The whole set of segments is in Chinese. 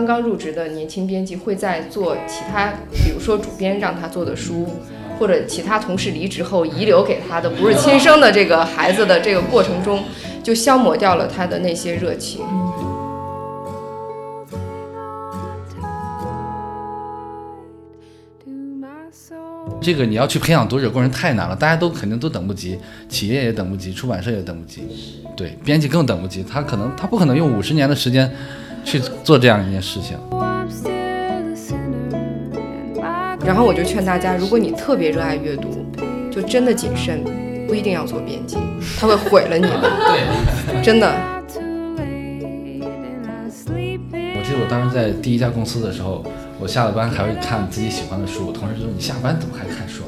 刚刚入职的年轻编辑会在做其他，比如说主编让他做的书，或者其他同事离职后遗留给他的不是亲生的这个孩子的这个过程中，就消磨掉了他的那些热情。这个你要去培养读者过程太难了，大家都肯定都等不及，企业也等不及，出版社也等不及，对，编辑更等不及，他可能他不可能用五十年的时间去做这样一件事情。然后我就劝大家，如果你特别热爱阅读，就真的谨慎，不一定要做编辑，他会毁了你的。对，真的。我记得我当时在第一家公司的时候。我下了班还会看自己喜欢的书，同事说你下班怎么还看书？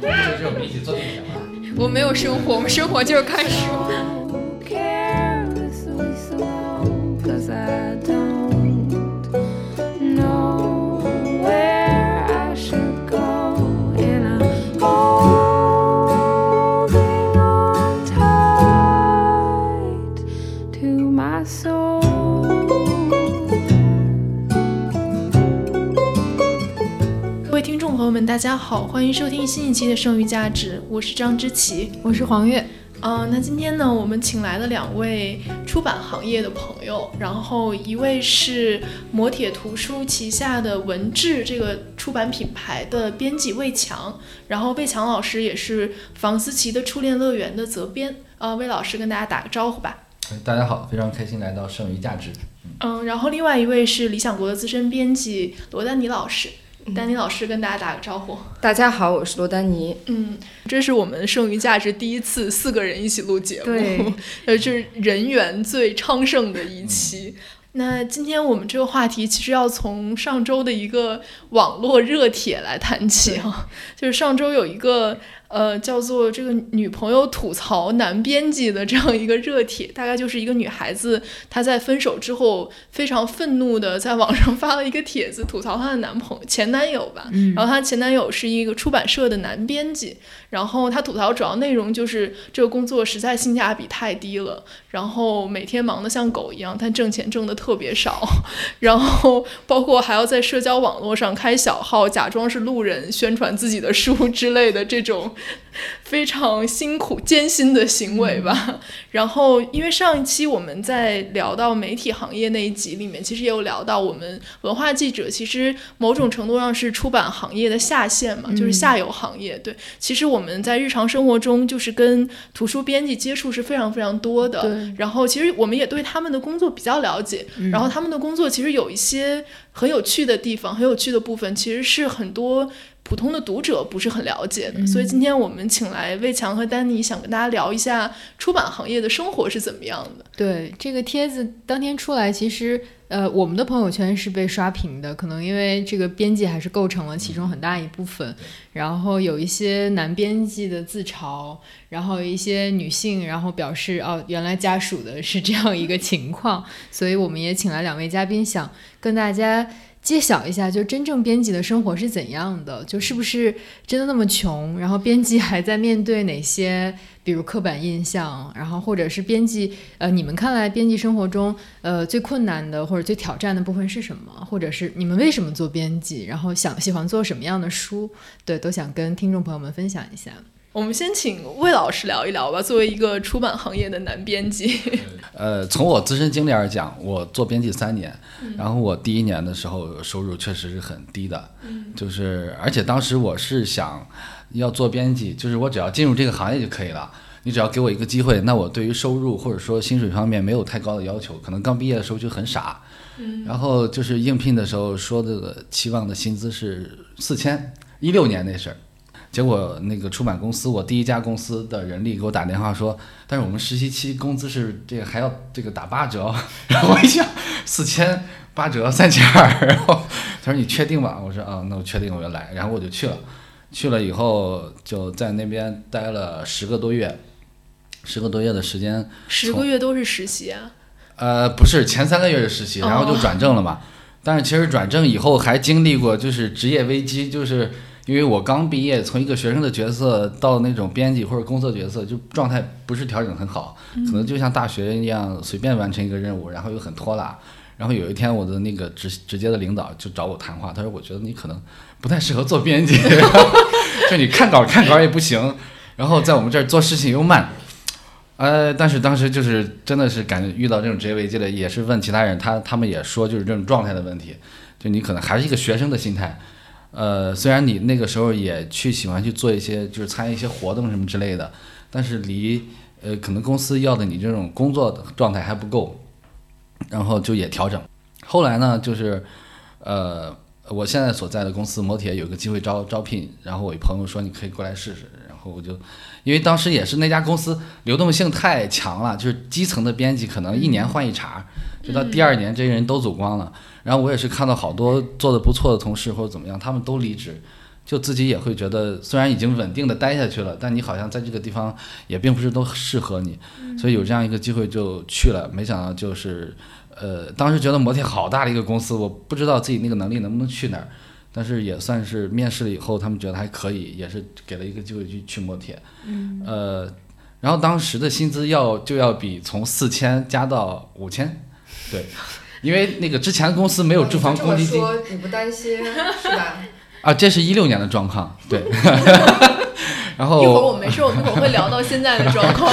就 是我们一起做电影嘛。我没有生活，我们生活就是看书。大家好，欢迎收听新一期的《剩余价值》，我是张之琪，我是黄月。嗯，那今天呢，我们请来了两位出版行业的朋友，然后一位是磨铁图书旗下的文志这个出版品牌的编辑魏强，然后魏强老师也是房思琪的初恋乐园的责编。呃，魏老师跟大家打个招呼吧。大家好，非常开心来到《剩余价值》。嗯，然后另外一位是理想国的资深编辑罗丹妮老师。丹尼老师跟大家打个招呼。大家好，我是罗丹妮。嗯，这是我们剩余价值第一次四个人一起录节目，呃，这，是人员最昌盛的一期。那今天我们这个话题其实要从上周的一个网络热帖来谈起啊，就是上周有一个。呃，叫做这个女朋友吐槽男编辑的这样一个热帖，大概就是一个女孩子她在分手之后非常愤怒的在网上发了一个帖子，吐槽她的男朋友前男友吧。然后她前男友是一个出版社的男编辑，然后她吐槽主要内容就是这个工作实在性价比太低了，然后每天忙得像狗一样，但挣钱挣得特别少，然后包括还要在社交网络上开小号，假装是路人宣传自己的书之类的这种。非常辛苦艰辛的行为吧。然后，因为上一期我们在聊到媒体行业那一集里面，其实也有聊到我们文化记者，其实某种程度上是出版行业的下线嘛，就是下游行业。对，其实我们在日常生活中就是跟图书编辑接触是非常非常多的。然后，其实我们也对他们的工作比较了解。然后，他们的工作其实有一些很有趣的地方，很有趣的部分，其实是很多。普通的读者不是很了解的，所以今天我们请来魏强和丹尼，想跟大家聊一下出版行业的生活是怎么样的。对这个帖子当天出来，其实呃，我们的朋友圈是被刷屏的，可能因为这个编辑还是构成了其中很大一部分。然后有一些男编辑的自嘲，然后一些女性，然后表示哦，原来家属的是这样一个情况，所以我们也请来两位嘉宾，想跟大家。揭晓一下，就真正编辑的生活是怎样的？就是不是真的那么穷？然后编辑还在面对哪些，比如刻板印象？然后或者是编辑，呃，你们看来编辑生活中，呃，最困难的或者最挑战的部分是什么？或者是你们为什么做编辑？然后想喜欢做什么样的书？对，都想跟听众朋友们分享一下。我们先请魏老师聊一聊吧。作为一个出版行业的男编辑，呃，从我自身经历而讲，我做编辑三年，然后我第一年的时候收入确实是很低的，就是而且当时我是想要做编辑，就是我只要进入这个行业就可以了，你只要给我一个机会，那我对于收入或者说薪水方面没有太高的要求，可能刚毕业的时候就很傻，然后就是应聘的时候说的期望的薪资是四千，一六年那事儿。结果那个出版公司，我第一家公司的人力给我打电话说，但是我们实习期工资是这个还要这个打八折，然后我一想四千八折三千二，然后他说你确定吧？我说啊，那我确定我就来，然后我就去了，去了以后就在那边待了十个多月，十个多月的时间，十个月都是实习啊？呃，不是前三个月是实习，然后就转正了嘛。但是其实转正以后还经历过就是职业危机，就是。因为我刚毕业，从一个学生的角色到那种编辑或者工作角色，就状态不是调整很好，可能就像大学一样随便完成一个任务，然后又很拖拉。然后有一天，我的那个直直接的领导就找我谈话，他说：“我觉得你可能不太适合做编辑，就你看稿看稿也不行，然后在我们这儿做事情又慢。”呃，但是当时就是真的是感觉遇到这种职业危机了，也是问其他人，他他们也说就是这种状态的问题，就你可能还是一个学生的心态。呃，虽然你那个时候也去喜欢去做一些，就是参与一些活动什么之类的，但是离呃可能公司要的你这种工作的状态还不够，然后就也调整。后来呢，就是呃我现在所在的公司摩铁有个机会招招聘，然后我一朋友说你可以过来试试，然后我就因为当时也是那家公司流动性太强了，就是基层的编辑可能一年换一茬，就到第二年这些人都走光了。然后我也是看到好多做的不错的同事或者怎么样，他们都离职，就自己也会觉得虽然已经稳定的待下去了，但你好像在这个地方也并不是都适合你，所以有这样一个机会就去了。没想到就是，呃，当时觉得摩铁好大的一个公司，我不知道自己那个能力能不能去哪儿，但是也算是面试了以后，他们觉得还可以，也是给了一个机会去去摩铁。嗯，呃，然后当时的薪资要就要比从四千加到五千，对。因为那个之前公司没有住房公积金，你不担心是吧？啊，这是一六年的状况，对。然后一会儿我没事，我们会会聊到现在的状况。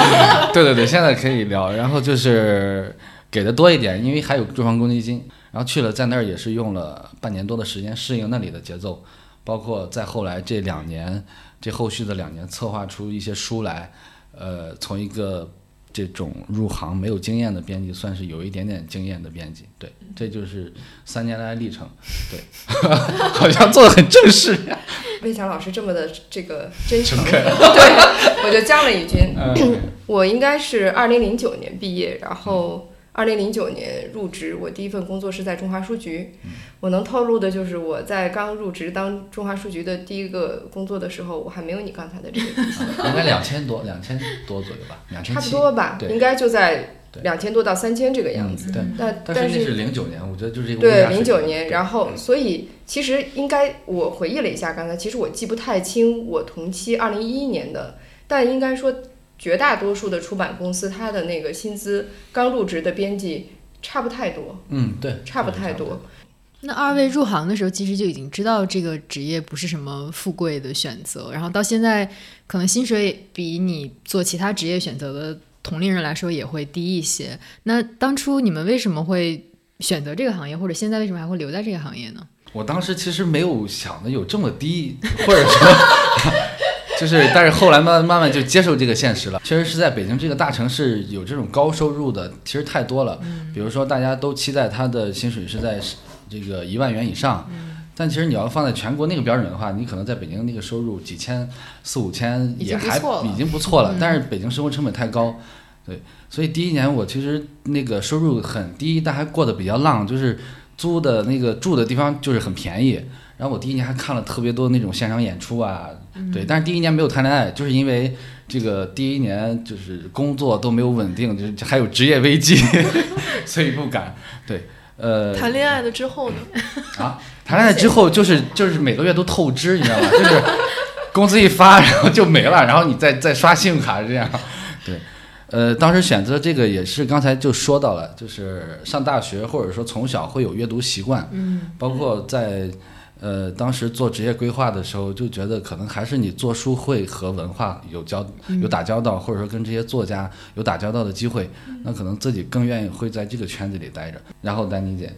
对 对对，现在可以聊。然后就是给的多一点，因为还有住房公积金。然后去了，在那儿也是用了半年多的时间适应那里的节奏，包括在后来这两年，这后续的两年策划出一些书来，呃，从一个。这种入行没有经验的编辑，算是有一点点经验的编辑。对，这就是三年来历程。对，好像做的很正式。魏强老师这么的这个真诚，对，我就加了一军。我应该是二零零九年毕业，然后。二零零九年入职，我第一份工作是在中华书局。我能透露的就是我在刚入职当中华书局的第一个工作的时候，我还没有你刚才的这个。应该两千多，两千多左右吧，两千差不多吧，应该就在两千多到三千这个样子。对，但但是那是零九年，我觉得就是这个。对，零九年，然后所以其实应该我回忆了一下，刚才其实我记不太清我同期二零一一年的，但应该说。绝大多数的出版公司，他的那个薪资刚入职的编辑差不太多。嗯，对，差不太多。那二位入行的时候，其实就已经知道这个职业不是什么富贵的选择，然后到现在可能薪水比你做其他职业选择的同龄人来说也会低一些。那当初你们为什么会选择这个行业，或者现在为什么还会留在这个行业呢？我当时其实没有想的有这么低，或者说。就是，但是后来慢慢慢就接受这个现实了。确实是在北京这个大城市有这种高收入的，其实太多了。比如说大家都期待他的薪水是在这个一万元以上，但其实你要放在全国那个标准的话，你可能在北京那个收入几千、四五千也还已经不错了。但是北京生活成本太高，对，所以第一年我其实那个收入很低，但还过得比较浪，就是租的那个住的地方就是很便宜。然后我第一年还看了特别多那种现场演出啊，对，但是第一年没有谈恋爱，就是因为这个第一年就是工作都没有稳定，就是还有职业危机，所以不敢。对，呃，谈恋爱了之后呢？啊，谈恋爱之后就是就是每个月都透支，你知道吗？就是工资一发，然后就没了，然后你再再刷信用卡这样。对，呃，当时选择这个也是刚才就说到了，就是上大学或者说从小会有阅读习惯，嗯，包括在。呃，当时做职业规划的时候，就觉得可能还是你做书会和文化有交有打交道，或者说跟这些作家有打交道的机会，那可能自己更愿意会在这个圈子里待着。然后丹妮姐，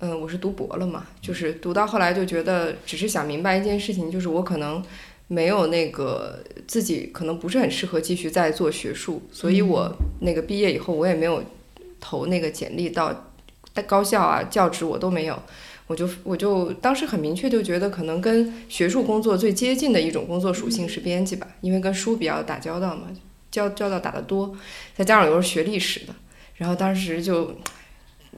嗯，我是读博了嘛，就是读到后来就觉得，只是想明白一件事情，就是我可能没有那个自己可能不是很适合继续再做学术，所以我那个毕业以后我也没有投那个简历到高校啊教职我都没有。我就我就当时很明确就觉得，可能跟学术工作最接近的一种工作属性是编辑吧，因为跟书比较打交道嘛，交交道打得多，再加上我又是学历史的，然后当时就，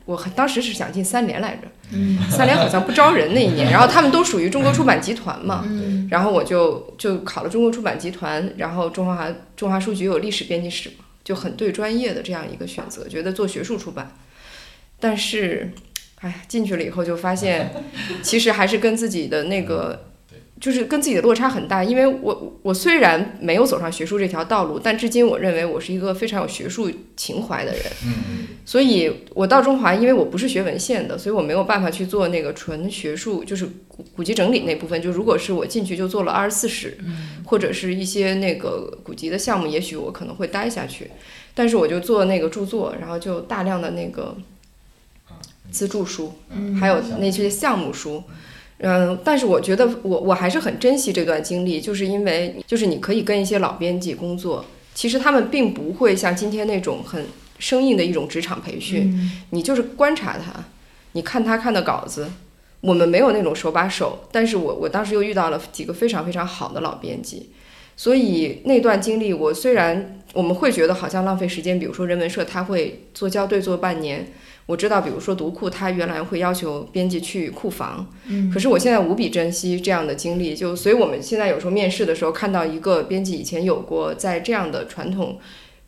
我当时是想进三联来着，三联好像不招人那一年，然后他们都属于中国出版集团嘛，然后我就就考了中国出版集团，然后中华中华书局有历史编辑室嘛，就很对专业的这样一个选择，觉得做学术出版，但是。哎，进去了以后就发现，其实还是跟自己的那个就是跟自己的落差很大，因为我我虽然没有走上学术这条道路，但至今我认为我是一个非常有学术情怀的人。嗯所以我到中华，因为我不是学文献的，所以我没有办法去做那个纯学术，就是古古籍整理那部分。就如果是我进去就做了二十四史，或者是一些那个古籍的项目，也许我可能会待下去。但是我就做那个著作，然后就大量的那个自助书，还有那些项目书。嗯，但是我觉得我我还是很珍惜这段经历，就是因为就是你可以跟一些老编辑工作，其实他们并不会像今天那种很生硬的一种职场培训，你就是观察他，你看他看的稿子，我们没有那种手把手，但是我我当时又遇到了几个非常非常好的老编辑，所以那段经历我虽然我们会觉得好像浪费时间，比如说人文社他会做校对做半年。我知道，比如说读库，他原来会要求编辑去库房，嗯，可是我现在无比珍惜这样的经历，就所以我们现在有时候面试的时候，看到一个编辑以前有过在这样的传统，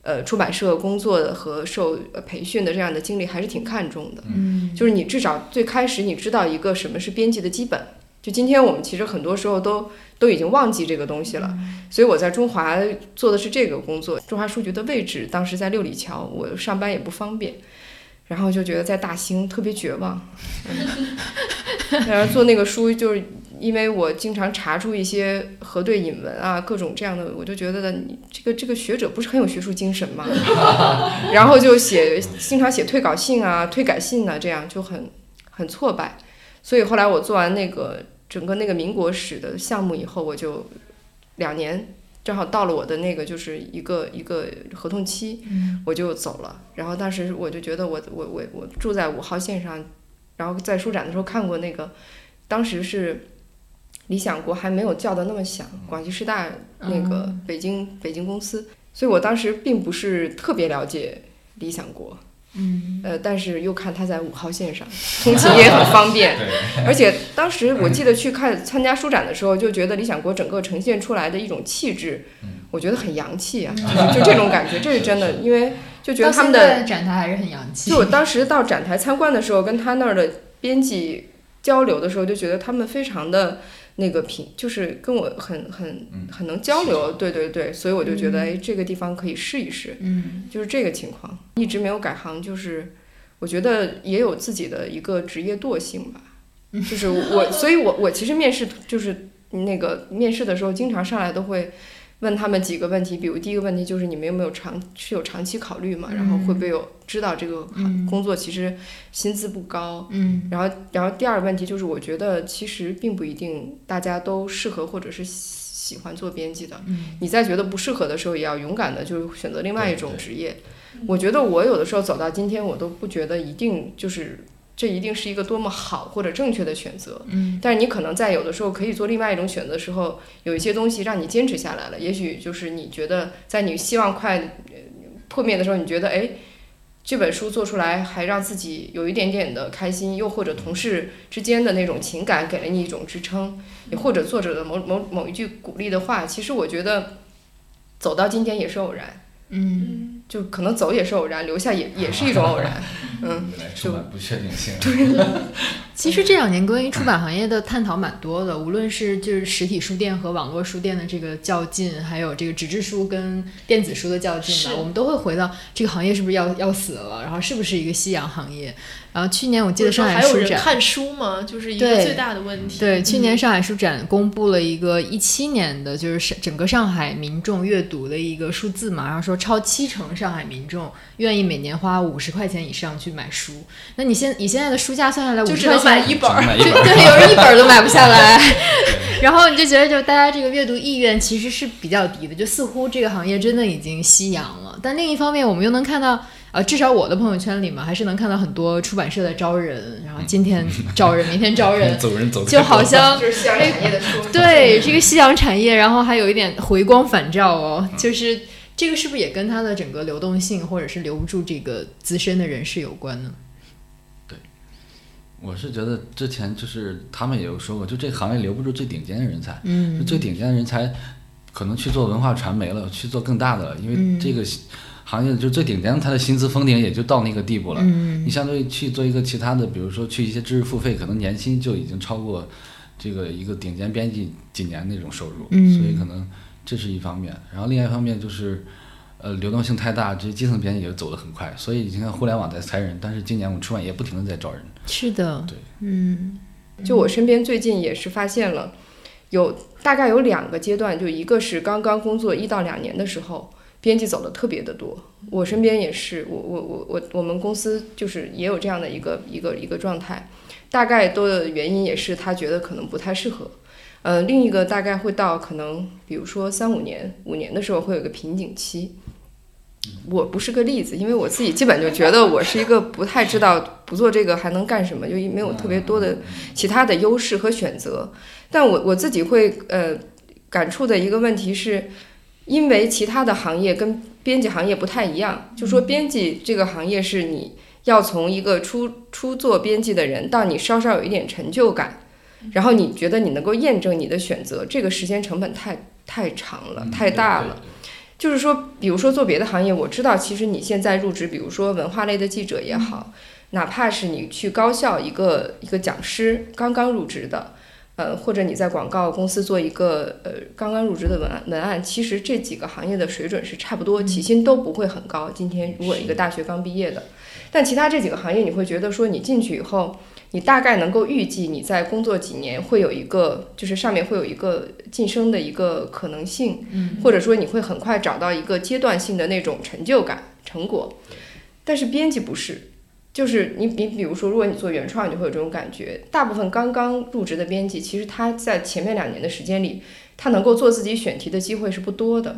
呃，出版社工作的和受呃培训的这样的经历，还是挺看重的，嗯，就是你至少最开始你知道一个什么是编辑的基本，就今天我们其实很多时候都都已经忘记这个东西了，所以我在中华做的是这个工作，中华书局的位置当时在六里桥，我上班也不方便。然后就觉得在大兴特别绝望，然后做那个书，就是因为我经常查出一些核对引文啊，各种这样的，我就觉得你这个这个学者不是很有学术精神吗？然后就写，经常写退稿信啊、退改信啊，这样就很很挫败。所以后来我做完那个整个那个民国史的项目以后，我就两年。正好到了我的那个就是一个一个合同期，我就走了。然后当时我就觉得我我我我住在五号线上，然后在书展的时候看过那个，当时是理想国还没有叫的那么响，广西师大那个北京北京公司，所以我当时并不是特别了解理想国。嗯，呃，但是又看他在五号线上，通勤也很方便，而且当时我记得去看参加书展的时候，就觉得理想国整个呈现出来的一种气质，我觉得很洋气啊，就就这种感觉，这是真的，因为就觉得他们的展台还是很洋气。就我当时到展台参观的时候，跟他那儿的编辑交流的时候，就觉得他们非常的。那个品就是跟我很很很能交流，对对对，所以我就觉得哎，这个地方可以试一试，嗯，就是这个情况，一直没有改行，就是我觉得也有自己的一个职业惰性吧，就是我，所以我我其实面试就是那个面试的时候，经常上来都会问他们几个问题，比如第一个问题就是你们有没有长是有长期考虑嘛，然后会不会有知道这个工作其实薪资不高，嗯，然后然后第二个问题就是我觉得其实并不一定大家都适合或者是喜欢做编辑的，嗯，你在觉得不适合的时候也要勇敢的就是选择另外一种职业。我觉得我有的时候走到今天，我都不觉得一定就是这一定是一个多么好或者正确的选择。嗯，但是你可能在有的时候可以做另外一种选择的时候，有一些东西让你坚持下来了。也许就是你觉得在你希望快破灭的时候，你觉得哎，这本书做出来还让自己有一点点的开心，又或者同事之间的那种情感给了你一种支撑，也或者作者的某某某一句鼓励的话，其实我觉得走到今天也是偶然。嗯，就可能走也是偶然，留下也 也是一种偶然，嗯，就不确定性。对其实这两年关于出版行业的探讨蛮多的，无论是就是实体书店和网络书店的这个较劲，还有这个纸质书跟电子书的较劲吧，我们都会回到这个行业是不是要要死了，然后是不是一个夕阳行业。然后去年我记得上海书展看书吗？就是一个最大的问题。对，去年上海书展公布了一个一七年的，就是整个上海民众阅读的一个数字嘛，然后说超七成上海民众愿意每年花五十块钱以上去买书。那你现你现在的书价算下来，五十块钱买一本，对对，有人一本都买不下来。然后你就觉得，就大家这个阅读意愿其实是比较低的，就似乎这个行业真的已经夕阳了。但另一方面，我们又能看到。呃，至少我的朋友圈里嘛，还是能看到很多出版社在招人，然后今天招人，明天招人，走人走，就好像 就是夕阳产业的书。对，这个夕阳产业，然后还有一点回光返照哦，就是这个是不是也跟它的整个流动性，或者是留不住这个资深的人士有关呢？对，我是觉得之前就是他们也有说过，就这个行业留不住最顶尖的人才，嗯，最顶尖的人才可能去做文化传媒了，去做更大的了，因为这个。行业就最顶尖，他的薪资封顶也就到那个地步了。嗯，你相对于去做一个其他的，比如说去一些知识付费，可能年薪就已经超过这个一个顶尖编辑几年那种收入，嗯所以可能这是一方面。然后另外一方面就是，呃，流动性太大，这些基层编辑也走得很快，所以你看互联网在裁人，但是今年我们出版也不停的在招人。是的，对，嗯就我身边最近也是发现了，有大概有两个阶段，就一个是刚刚工作一到两年的时候，编辑走的特别的多。我身边也是，我我我我我们公司就是也有这样的一个一个一个状态，大概多的原因也是他觉得可能不太适合。呃，另一个大概会到可能比如说三五年、五年的时候会有一个瓶颈期。我不是个例子，因为我自己基本就觉得我是一个不太知道不做这个还能干什么，就没有特别多的其他的优势和选择。但我我自己会呃感触的一个问题是，因为其他的行业跟编辑行业不太一样，就说编辑这个行业是你要从一个初初做编辑的人到你稍稍有一点成就感，然后你觉得你能够验证你的选择，这个时间成本太太长了，太大了。就是说，比如说做别的行业，我知道其实你现在入职，比如说文化类的记者也好，哪怕是你去高校一个一个讲师刚刚入职的，呃，或者你在广告公司做一个呃刚刚入职的文案文案，其实这几个行业的水准是差不多，起薪都不会很高。今天如果一个大学刚毕业的，但其他这几个行业，你会觉得说你进去以后。你大概能够预计你在工作几年会有一个，就是上面会有一个晋升的一个可能性，嗯或者说你会很快找到一个阶段性的那种成就感成果。但是编辑不是，就是你你比如说，如果你做原创，你就会有这种感觉。大部分刚刚入职的编辑，其实他在前面两年的时间里，他能够做自己选题的机会是不多的。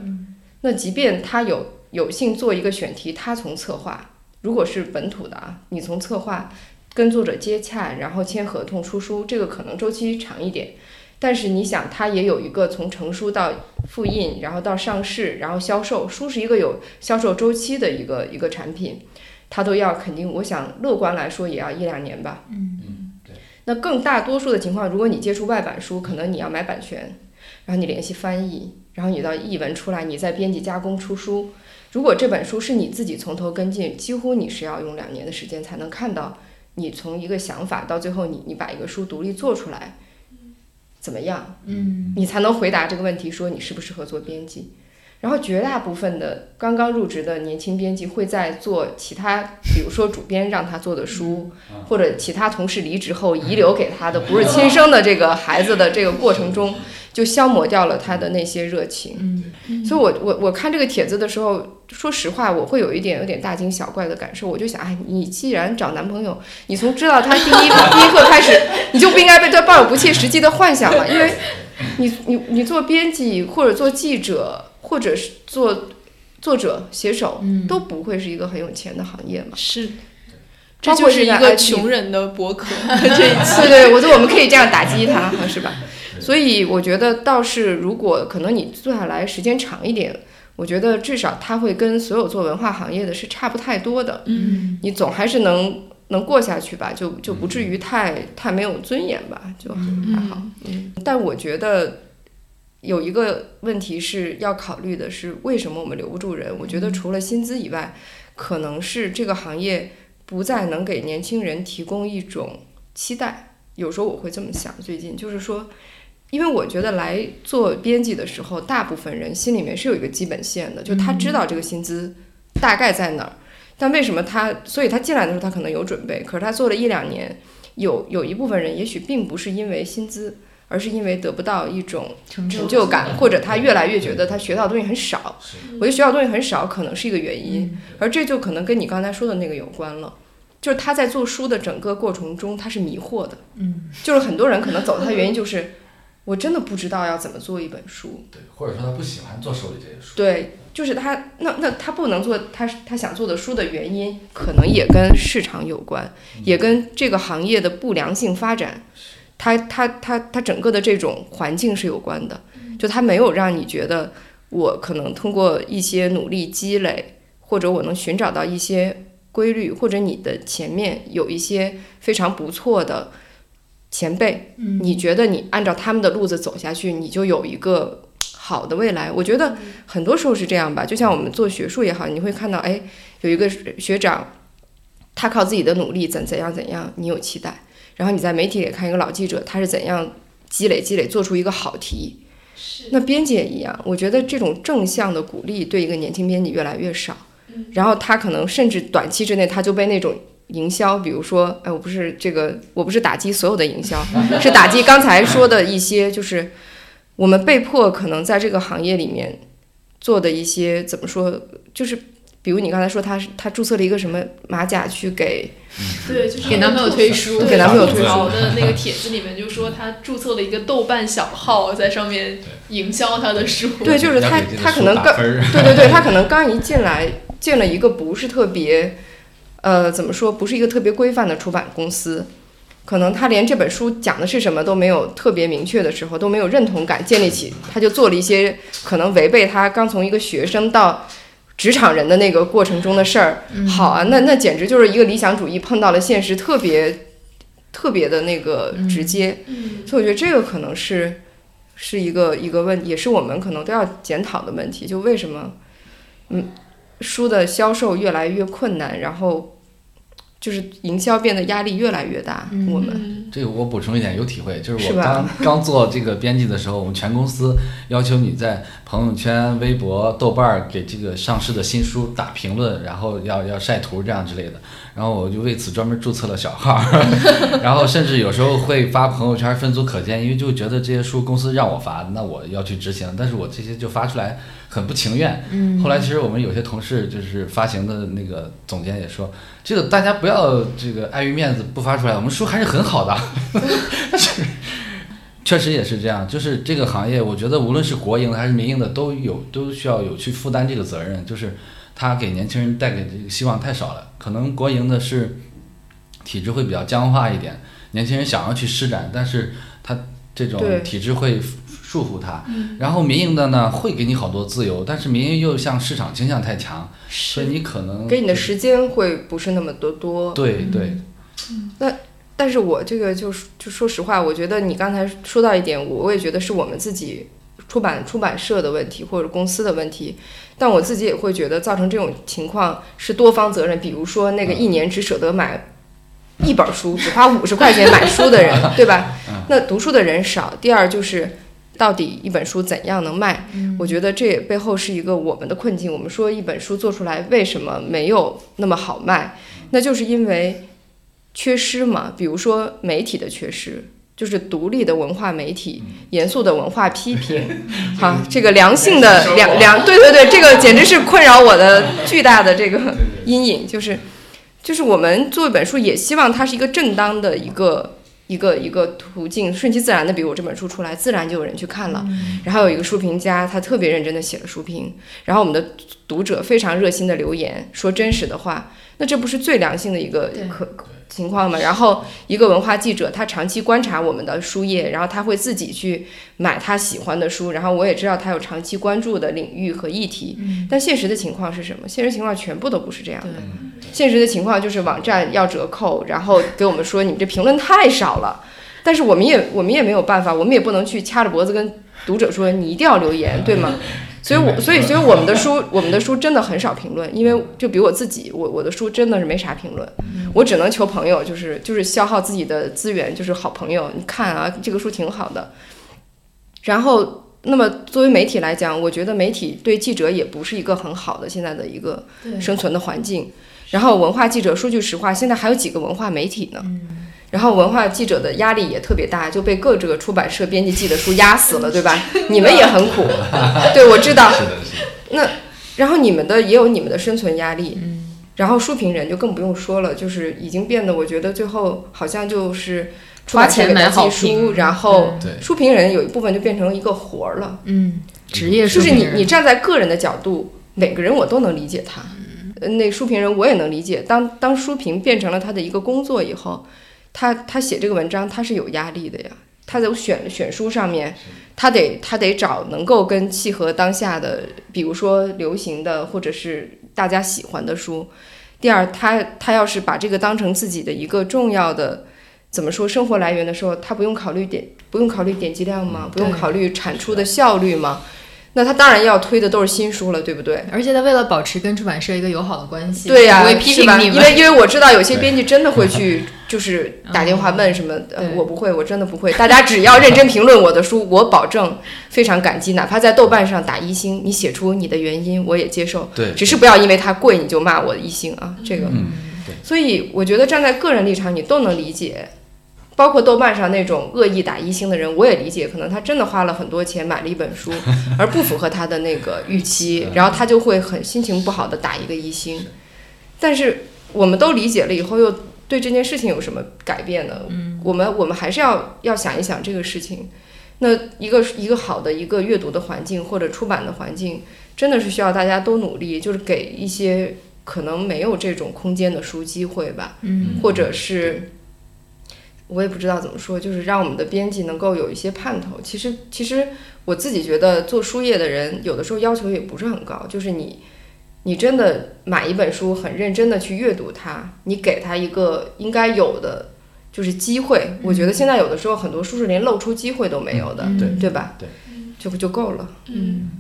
那即便他有有幸做一个选题，他从策划，如果是本土的啊，你从策划。跟作者接洽，然后签合同出书，这个可能周期长一点。但是你想，它也有一个从成书到复印，然后到上市，然后销售。书是一个有销售周期的一个一个产品，它都要肯定，我想乐观来说也要一两年吧。嗯，对。那更大多数的情况，如果你接触外版书，可能你要买版权，然后你联系翻译，然后你到译文出来，你再编辑加工出书。如果这本书是你自己从头跟进，几乎你是要用两年的时间才能看到。你从一个想法到最后你，你你把一个书独立做出来，怎么样？嗯，你才能回答这个问题，说你适不适合做编辑。然后绝大部分的刚刚入职的年轻编辑会在做其他，比如说主编让他做的书，或者其他同事离职后遗留给他的不是亲生的这个孩子的这个过程中，就消磨掉了他的那些热情。嗯，所以我我我看这个帖子的时候，说实话，我会有一点有点大惊小怪的感受。我就想，哎，你既然找男朋友，你从知道他第一第一刻开始，你就不应该对他抱有不切实际的幻想嘛，因为你你你做编辑或者做记者。或者是做作者、写手，嗯都不会是一个很有钱的行业嘛？是，这就是一个穷人的博客。这一期对对，我觉得我们可以这样打击他，是吧？所以我觉得倒是，如果可能你做下来时间长一点，我觉得至少他会跟所有做文化行业的是差不太多的。嗯，你总还是能能过下去吧，就就不至于太太没有尊严吧，就还好。嗯，但我觉得。有一个问题是要考虑的是，为什么我们留不住人？我觉得除了薪资以外，可能是这个行业不再能给年轻人提供一种期待。有时候我会这么想，最近就是说，因为我觉得来做编辑的时候，大部分人心里面是有一个基本线的，就他知道这个薪资大概在哪儿。但为什么他？所以他进来的时候他可能有准备，可是他做了一两年，有有一部分人也许并不是因为薪资。而是因为得不到一种成就感，或者他越来越觉得他学到的东西很少。我觉得学到东西很少，可能是一个原因，而这就可能跟你刚才说的那个有关了。就是他在做书的整个过程中，他是迷惑的。嗯，就是很多人可能走他的原因就是，我真的不知道要怎么做一本书。对，或者说他不喜欢做手里这些书。对，就是他那那他不能做他他想做的书的原因，可能也跟市场有关，也跟这个行业的不良性发展。它它它它整个的这种环境是有关的，就它没有让你觉得我可能通过一些努力积累，或者我能寻找到一些规律，或者你的前面有一些非常不错的前辈，你觉得你按照他们的路子走下去，你就有一个好的未来。我觉得很多时候是这样吧，就像我们做学术也好，你会看到，哎，有一个学长，他靠自己的努力怎怎样怎样，你有期待。然后你在媒体里看一个老记者，他是怎样积累积累，做出一个好题。那编辑也一样，我觉得这种正向的鼓励对一个年轻编辑越来越少，然后他可能甚至短期之内他就被那种营销，比如说，哎，我不是这个，我不是打击所有的营销，是打击刚才说的一些，就是我们被迫可能在这个行业里面做的一些怎么说，就是比如你刚才说他是他注册了一个什么马甲去给。对，就是给男朋友推书给男朋友推书的那个帖子里面就说他注册了一个豆瓣小号，在上面营销他的书。对，就是他他可能刚对对对，他可能刚一进来进了一个不是特别，呃，怎么说，不是一个特别规范的出版公司，可能他连这本书讲的是什么都没有特别明确的时候，都没有认同感建立起，他就做了一些可能违背他刚从一个学生到职场人的那个过程中的事儿。好啊，那那简直就是一个理想主义碰到了现实，特别特别的那个直接。嗯，所以我觉得这个可能是是一个一个问，也是我们可能都要检讨的问题，就为什么，嗯，书的销售越来越困难，然后就是营销变得压力越来越大，我们嗯这个我补充一点有体会，就是我刚 刚做这个编辑的时候，我们全公司要求你在朋友圈、微博、豆瓣儿给这个上市的新书打评论，然后要要晒图这样之类的。然后我就为此专门注册了小号儿，然后甚至有时候会发朋友圈分组可见，因为就觉得这些书公司让我发，那我要去执行，但是我这些就发出来很不情愿。嗯后来其实我们有些同事就是发行的那个总监也说，这个大家不要这个碍于面子不发出来，我们书还是很好的。是确实也是这样，就是这个行业，我觉得无论是国营的还是民营的，都有都需要有去负担这个责任，就是他给年轻人带给这个希望太少了。可能国营的是体制会比较僵化一点，年轻人想要去施展，但是他这种体制会束缚他。然后民营的呢，会给你好多自由，但是民营又像市场倾向太强，所以你可能给你的时间会不是那么多多。对对，那但是我这个就是就说实话，我觉得你刚才说到一点，我我也觉得是我们自己出版出版社的问题或者公司的问题，但我自己也会觉得造成这种情况是多方责任。比如说那个一年只舍得买一本书，只花五十块钱买书的人，对吧？那读书的人少。第二就是。到底一本书怎样能卖？我觉得这也背后是一个我们的困境。我们说一本书做出来为什么没有那么好卖？那就是因为缺失嘛，比如说媒体的缺失，就是独立的文化媒体、严肃的文化批评，啊，这个良性的良良，对对对，这个简直是困扰我的巨大的这个阴影，就是就是我们做一本书，也希望它是一个正当的一个。一个一个途径，顺其自然的，比如我这本书出来，自然就有人去看了。然后有一个书评家，他特别认真的写了书评，然后我们的读者非常热心的留言，说真实的话，那这不是最良性的一个可情况吗？然后一个文化记者，他长期观察我们的书页，然后他会自己去买他喜欢的书，然后我也知道他有长期关注的领域和议题。但现实的情况是什么？现实情况全部都不是这样的。现实的情况就是网站要折扣，然后给我们说你们这评论太少了，但是我们也我们也没有办法，我们也不能去掐着脖子跟读者说你一定要留言，对吗？所以我所以所以我们的书我们的书真的很少评论，因为就比我自己，我我的书真的是没啥评论，我只能求朋友，就是就是消耗自己的资源，就是好朋友，你看啊，这个书挺好的。然后，那么作为媒体来讲，我觉得媒体对记者也不是一个很好的现在的一个生存的环境。然后文化记者，说句实话，现在还有几个文化媒体呢？然后文化记者的压力也特别大，就被各这个出版社编辑寄的书压死了，对吧？你们也很苦，对我知道。是的，是的。那然后你们的也有你们的生存压力，然后书评人就更不用说了，就是已经变得，我觉得最后好像就是花钱买好书，评然后书评人有一部分就变成了一个活儿了。嗯，职业就是你你站在个人的角度，每个人我都能理解他，呃那书评人我也能理解。当当书评变成了他的一个工作以后，他他写这个文章他是有压力的呀。他在选选书上面，他得他得找能够跟契合当下的，比如说流行的或者是大家喜欢的书。第二，他他要是把这个当成自己的一个重要的怎么说生活来源的时候，他不用考虑点不用考虑点击量吗？不用考虑产出的效率吗？那他当然要推的都是新书了，对不对？而且他为了保持跟出版社一个友好的关系，对呀、不会批是吧评你们。因为因为我知道有些编辑真的会去，就是打电话问什么，呃，我不会，我真的不会。大家只要认真评论我的书，我保证非常感激，哪怕在豆瓣上打一星，你写出你的原因，我也接受。对，只是不要因为它贵你就骂我一星啊，这个。嗯，对。所以我觉得站在个人立场，你都能理解。包括豆瓣上那种恶意打一星的人，我也理解，可能他真的花了很多钱买了一本书，而不符合他的那个预期，然后他就会很心情不好的打一个一星。但是我们都理解了以后，又对这件事情有什么改变呢？嗯，我们我们还是要要想一想这个事情。那一个一个好的一个阅读的环境或者出版的环境，真的是需要大家都努力，就是给一些可能没有这种空间的书机会吧，嗯，或者是。我也不知道怎么说，就是让我们的编辑能够有一些盼头。其实，其实我自己觉得做书业的人，有的时候要求也不是很高，就是你，你真的买一本书，很认真的去阅读它，你给他一个应该有的，就是机会。我觉得现在有的时候很多书是连露出机会都没有的，嗯对对吧？对，就就够了。嗯，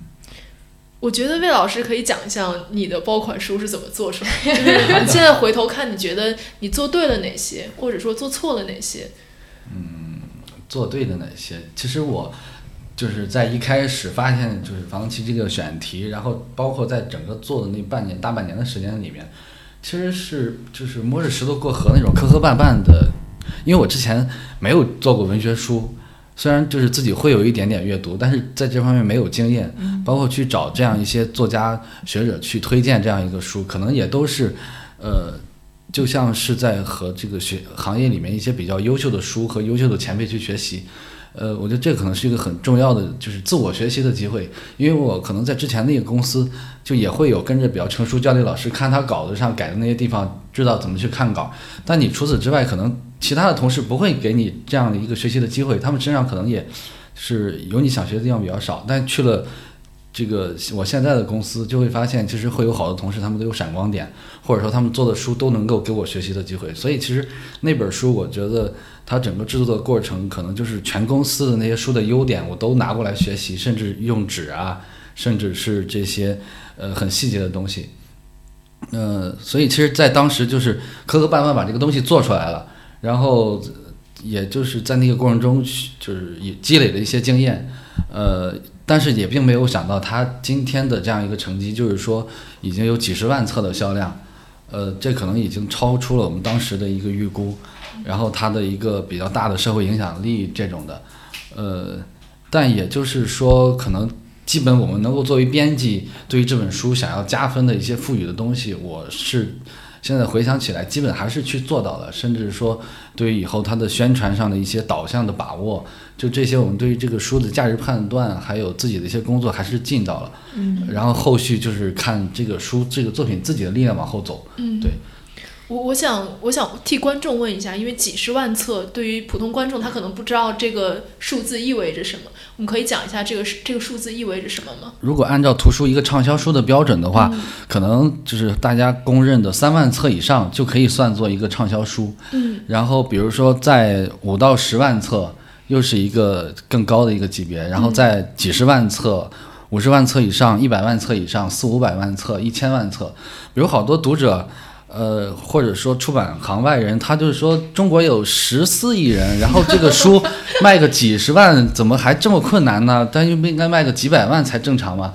我觉得魏老师可以讲一下你的爆款书是怎么做出来的。就是你现在回头看，你觉得你做对了哪些，或者说做错了哪些？嗯做对的哪些？其实我就是在一开始发现就是房琪这个选题，然后包括在整个做的那半年大半年的时间里面，其实是就是摸着石头过河那种磕磕绊绊的。因为我之前没有做过文学书，虽然就是自己会有一点点阅读，但是在这方面没有经验，包括去找这样一些作家学者去推荐这样一个书，可能也都是呃。就像是在和这个学行业里面一些比较优秀的书和优秀的前辈去学习，呃，我觉得这可能是一个很重要的，就是自我学习的机会。因为我可能在之前那个公司，就也会有跟着比较成熟教练老师看他稿子上改的那些地方，知道怎么去看稿。但你除此之外，可能其他的同事不会给你这样的一个学习的机会，他们身上可能也是有你想学的地方比较少。但去了这个我现在的公司，就会发现其实会有好多同事，他们都有闪光点，或者说他们做的书都能够给我学习的机会。所以其实那本书，我觉得它整个制作的过程，可能就是全公司的那些书的优点，我都拿过来学习，甚至用纸啊，甚至是这些呃很细节的东西。呃，所以其实，在当时就是磕磕绊绊把这个东西做出来了，然后也就是在那个过程中，就是也积累了一些经验，呃。但是也并没有想到他今天的这样一个成绩，就是说已经有几十万册的销量，呃，这可能已经超出了我们当时的一个预估，然后它的一个比较大的社会影响力这种的，呃，但也就是说，可能基本我们能够作为编辑，对于这本书想要加分的一些赋予的东西，我是现在回想起来，基本还是去做到了，甚至说对于以后它的宣传上的一些导向的把握。就这些，我们对于这个书的价值判断，还有自己的一些工作，还是尽到了。嗯，然后后续就是看这个书、这个作品自己的力量往后走。嗯，对。我我想我想替观众问一下，因为几十万册对于普通观众他可能不知道这个数字意味着什么，我们可以讲一下这个这个数字意味着什么吗？如果按照图书一个畅销书的标准的话，嗯、可能就是大家公认的三万册以上就可以算作一个畅销书。嗯。然后比如说在五到十万册。又是一个更高的一个级别，然后在几十万册、五十万册以上、一百万册以上、四五百万册、一千万册，比如好多读者，呃，或者说出版行外人，他就是说中国有十四亿人，然后这个书卖个几十万，怎么还这么困难呢？但又不应该卖个几百万才正常吗？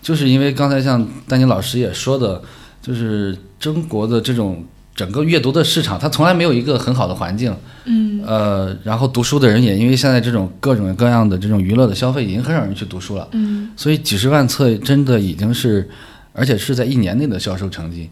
就是因为刚才像丹尼老师也说的，就是中国的这种。整个阅读的市场，它从来没有一个很好的环境，嗯，呃，然后读书的人也因为现在这种各种各样的这种娱乐的消费，已经很少人去读书了，嗯，所以几十万册真的已经是，而且是在一年内的销售成绩，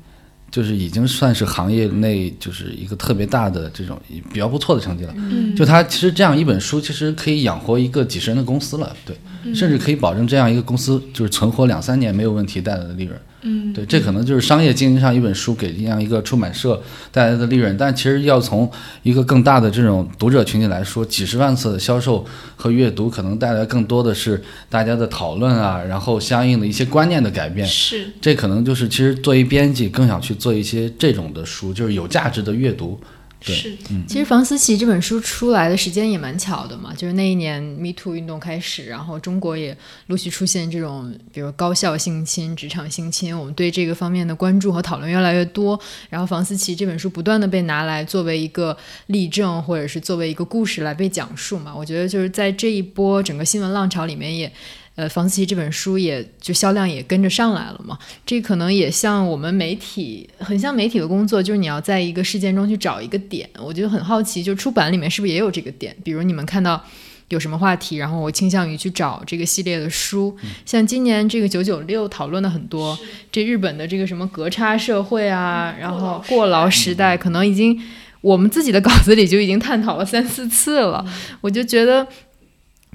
就是已经算是行业内就是一个特别大的这种比较不错的成绩了，嗯，就它其实这样一本书，其实可以养活一个几十人的公司了，对，嗯、甚至可以保证这样一个公司就是存活两三年没有问题带来的利润。嗯，对，这可能就是商业经营上一本书给这样一个出版社带来的利润，但其实要从一个更大的这种读者群体来说，几十万次的销售和阅读，可能带来更多的是大家的讨论啊，然后相应的一些观念的改变。是，这可能就是其实作为编辑更想去做一些这种的书，就是有价值的阅读，对是，其实房思琪这本书出来的时间也蛮巧的嘛，就是那一年 Me Too 运动开始，然后中国也陆续出现这种，比如高校性侵、职场性侵，我们对这个方面的关注和讨论越来越多。然后房思琪这本书不断的被拿来作为一个例证，或者是作为一个故事来被讲述嘛。我觉得就是在这一波整个新闻浪潮里面也。呃，房思琪这本书也就销量也跟着上来了嘛，这可能也像我们媒体，很像媒体的工作，就是你要在一个事件中去找一个点。我就很好奇，就出版里面是不是也有这个点？比如你们看到有什么话题，然后我倾向于去找这个系列的书。像今年这个九九六讨论的很多，这日本的这个什么隔差社会啊，然后过劳时代，可能已经我们自己的 稿子里就已经探讨了三四次了。我就觉得。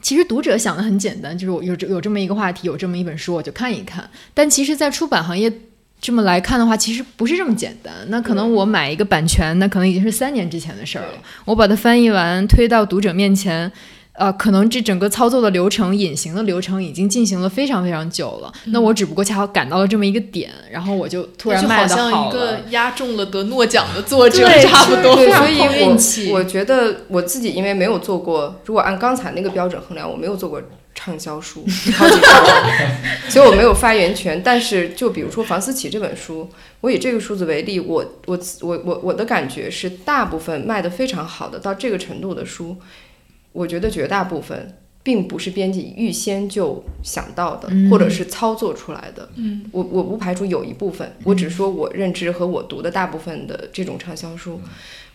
其实读者想的很简单，就是我有这有这么一个话题，有这么一本书，我就看一看。但其实，在出版行业这么来看的话，其实不是这么简单。那可能我买一个版权，那可能已经是三年之前的事儿了。我把它翻译完，推到读者面前。呃，可能这整个操作的流程、隐形的流程已经进行了非常非常久了。那我只不过恰好赶到了这么一个点，然后我就突然卖的好好像一个压中了得诺奖的 作者差不多。对，所以运气我我觉得我自己因为没有做过，如果按刚才那个标准衡量，我没有做过畅销书，所以我没有发言权。但是就比如说房思琪这本书，我以这个数字为例，我我我我我的感觉是，大部分卖的非常好的到这个程度的书。我觉得绝大部分并不是编辑预先就想到的，或者是操作出来的。嗯，我我不排除有一部分，我只说我认知和我读的大部分的这种畅销书。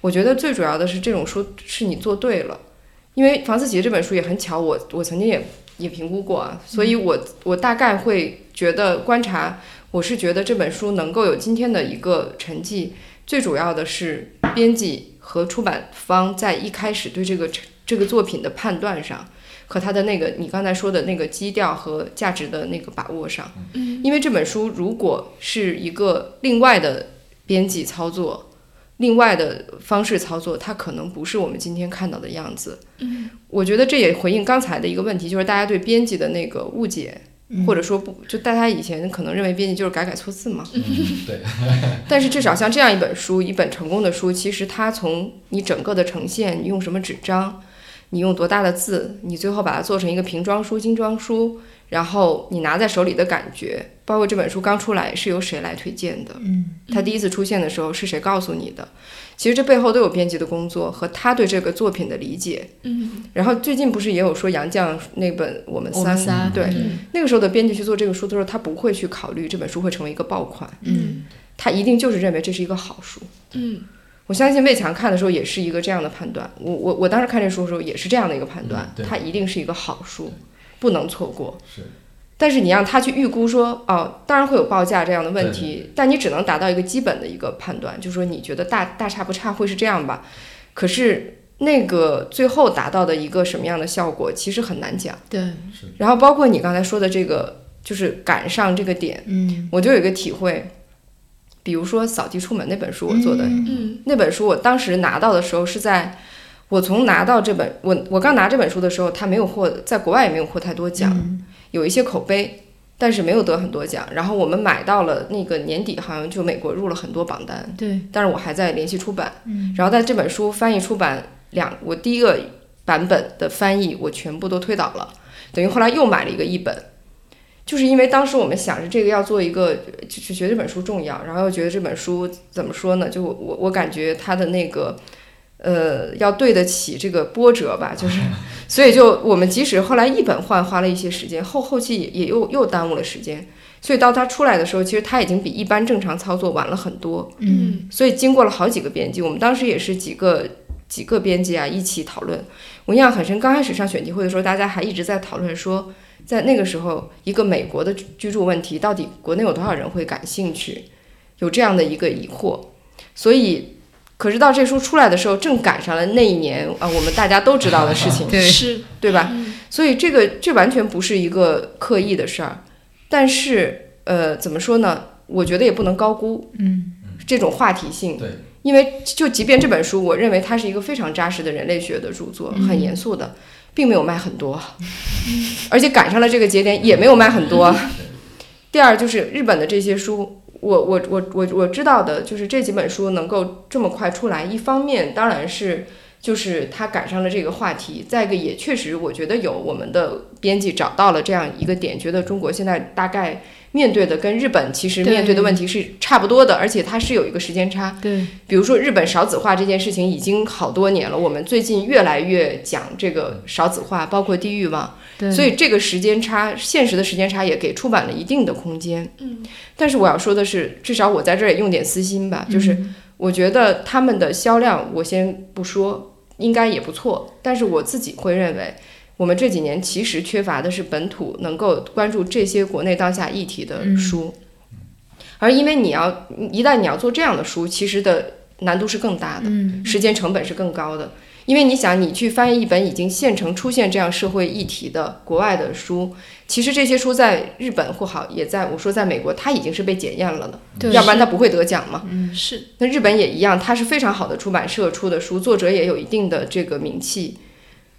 我觉得最主要的是这种书是你做对了，因为房思琪这本书也很巧，我我曾经也也评估过啊，所以我我大概会觉得观察，我是觉得这本书能够有今天的一个成绩，最主要的是编辑和出版方在一开始对这个成。这个作品的判断上，和他的那个你刚才说的那个基调和价值的那个把握上，嗯，因为这本书如果是一个另外的编辑操作，另外的方式操作，它可能不是我们今天看到的样子。嗯，我觉得这也回应刚才的一个问题，就是大家对编辑的那个误解，或者说不，就大家以前可能认为编辑就是改改错字嘛。嗯，对。但是至少像这样一本书，一本成功的书，其实它从你整个的呈现，你用什么纸张。你用多大的字？你最后把它做成一个瓶装书、精装书，然后你拿在手里的感觉，包括这本书刚出来是由谁来推荐的？嗯，它第一次出现的时候是谁告诉你的？其实这背后都有编辑的工作和他对这个作品的理解。嗯，然后最近不是也有说杨绛那本《我们三》？对，嗯那个时候的编辑去做这个书的时候，他不会去考虑这本书会成为一个爆款，嗯，他一定就是认为这是一个好书。嗯。我相信魏强看的时候也是一个这样的判断。我我我当时看这书的时候也是这样的一个判断，它一定是一个好书，不能错过。是。但是你让他去预估说，哦，当然会有报价这样的问题，但你只能达到一个基本的一个判断，就是说你觉得大大差不差会是这样吧？可是那个最后达到的一个什么样的效果，其实很难讲。对。然后包括你刚才说的这个，就是赶上这个点，嗯，我就有一个体会。比如说《扫地出门》那本书，我做的，嗯，那本书我当时拿到的时候是在，我从拿到这本，我我刚拿这本书的时候，它没有获，在国外也没有获太多奖，有一些口碑，但是没有得很多奖。然后我们买到了那个年底，好像就美国入了很多榜单，对。但是我还在联系出版，然后在这本书翻译出版两，我第一个版本的翻译我全部都推倒了，等于后来又买了一个译本。就是因为当时我们想着这个要做一个，就觉得这本书重要，然后又觉得这本书怎么说呢？就我我感觉它的那个，呃，要对得起这个波折吧，就是，所以就我们即使后来一本换花了一些时间，后后期也也又又耽误了时间，所以到它出来的时候，其实它已经比一般正常操作晚了很多。嗯，所以经过了好几个编辑，我们当时也是几个几个编辑啊一起讨论。我印象很深，刚开始上选题会的时候，大家还一直在讨论说。在那个时候，一个美国的居住问题，到底国内有多少人会感兴趣？有这样的一个疑惑。所以，可是到这书出来的时候，正赶上了那一年啊，我们大家都知道的事情，对，是对吧？所以这个这完全不是一个刻意的事儿。但是，呃，怎么说呢？我觉得也不能高估，嗯，这种话题性。对，因为就即便这本书，我认为它是一个非常扎实的人类学的著作，很严肃的。并没有卖很多，而且赶上了这个节点也没有卖很多。第二就是日本的这些书，我我我我我知道的就是这几本书能够这么快出来，一方面当然是就是他赶上了这个话题，再一个也确实我觉得有我们的编辑找到了这样一个点，觉得中国现在大概面对的跟日本其实面对的问题是差不多的，而且它是有一个时间差。对，比如说日本少子化这件事情已经好多年了，我们最近越来越讲这个少子化，包括低欲望。对，所以这个时间差，现实的时间差也给出版了一定的空间。嗯，但是我要说的是，至少我在这儿也用点私心吧，就是我觉得他们的销量，我先不说，应该也不错。但是我自己会认为，我们这几年其实缺乏的是本土能够关注这些国内当下议题的书。而因为你要一旦你要做这样的书，其实的难度是更大的，时间成本是更高的。因为你想，你去翻译一本已经现成出现这样社会议题的国外的书，其实这些书在日本或好，也在我说在美国，它已经是被检验了的，要不然它不会得奖嘛。嗯，是，那日本也一样，它是非常好的出版社出的书，作者也有一定的这个名气。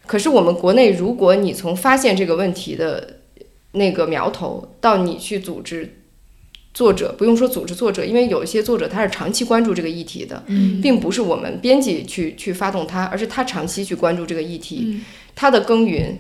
可是我们国内，如果你从发现这个问题的那个苗头到你去组织作者，不用说组织作者，因为有一些作者他是长期关注这个议题的，嗯并不是我们编辑去去发动他，而是他长期去关注这个议题，嗯他的耕耘，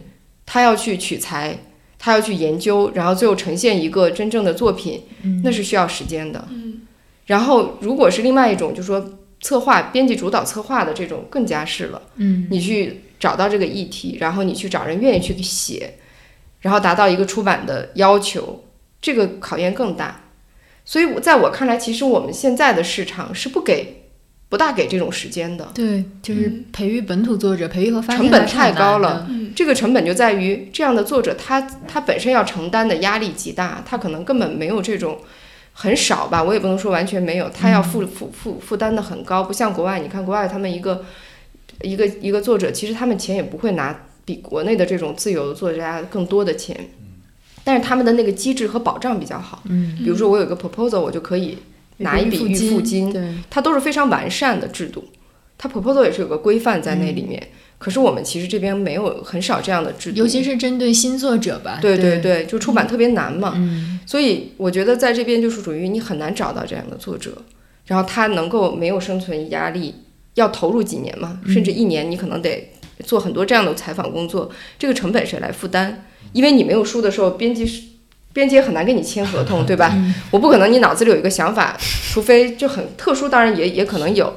他要去取材，他要去研究，然后最后呈现一个真正的作品，那是需要时间的。嗯然后如果是另外一种，就说策划、编辑主导策划的这种，更加是了。嗯你去找到这个议题，然后你去找人愿意去写，然后达到一个出版的要求，这个考验更大。所以我在我看来，其实我们现在的市场是不给、不大给这种时间的。对，就是培育本土作者，培育和发展成本太高了嗯。这个成本就在于这样的作者他他本身要承担的压力极大，他可能根本没有这种很少吧，我也不能说完全没有，他要负负负负担的很高，不像国外，你看国外他们一个一个一个作者，其实他们钱也不会拿比国内的这种自由作家更多的钱，但是他们的那个机制和保障比较好，嗯，比如说我有一个 proposal，我就可以拿一笔预付金，对，它都是非常完善的制度，它 proposal 也是有个规范在那里面。可是我们其实这边没有很少这样的制度，尤其是针对新作者吧。对对对对，就出版特别难嘛，嗯所以我觉得在这边就是属于你很难找到这样的作者，然后他能够没有生存压力，要投入几年嘛，甚至一年你可能得做很多这样的采访工作，这个成本谁来负担？因为你没有书的时候，编辑是。编辑也很难跟你签合同，对吧？我不可能你脑子里有一个想法，除非就很 特殊，当然也也可能有，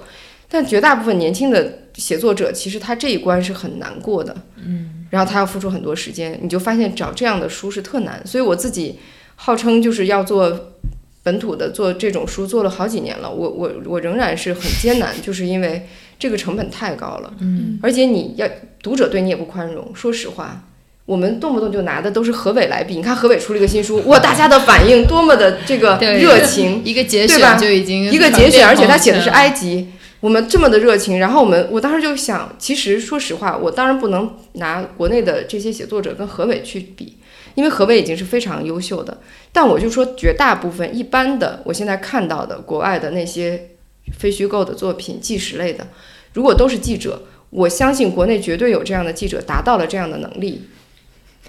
但绝大部分年轻的写作者，其实他这一关是很难过的，嗯，然后他要付出很多时间，你就发现找这样的书是特难，所以我自己号称就是要做本土的，做这种书做了好几年了，我我我仍然是很艰难，就是因为这个成本太高了，嗯，而且你要读者对你也不宽容，说实话。我们动不动就拿的都是河北来比，你看河北出了一个新书，哇，大家的反应多么的这个 热情，一个节选就已经一个节选，而且他写的是埃及，我们这么的热情，然后我们我当时就想，其实说实话，我当然不能拿国内的这些写作者跟河北去比，因为河北已经是非常优秀的，但我就说绝大部分一般的，我现在看到的国外的那些非虚构的作品、纪实类的，如果都是记者，我相信国内绝对有这样的记者达到了这样的能力。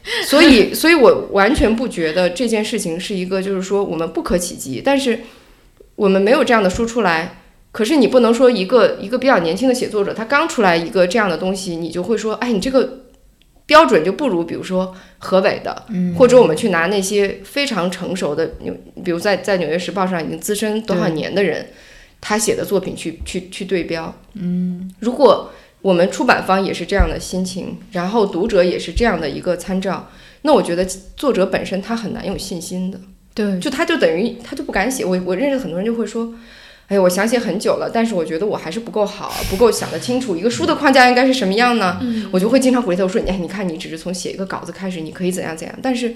所以，所以我完全不觉得这件事情是一个，就是说我们不可企及。但是我们没有这样的书出来，可是你不能说一个一个比较年轻的写作者，他刚出来一个这样的东西，你就会说，哎，你这个标准就不如，比如说河北的，或者我们去拿那些非常成熟的，比如在在《纽约时报》上已经资深多少年的人，他写的作品去去去对标。嗯，如果我们出版方也是这样的心情，然后读者也是这样的一个参照，那我觉得作者本身他很难有信心的。对，就他就等于他就不敢写。我我认识很多人就会说，哎呀，我想写很久了，但是我觉得我还是不够好，不够想得清楚一个书的框架应该是什么样呢？我就会经常鼓励他，我说，哎，你看你只是从写一个稿子开始，你可以怎样怎样，但是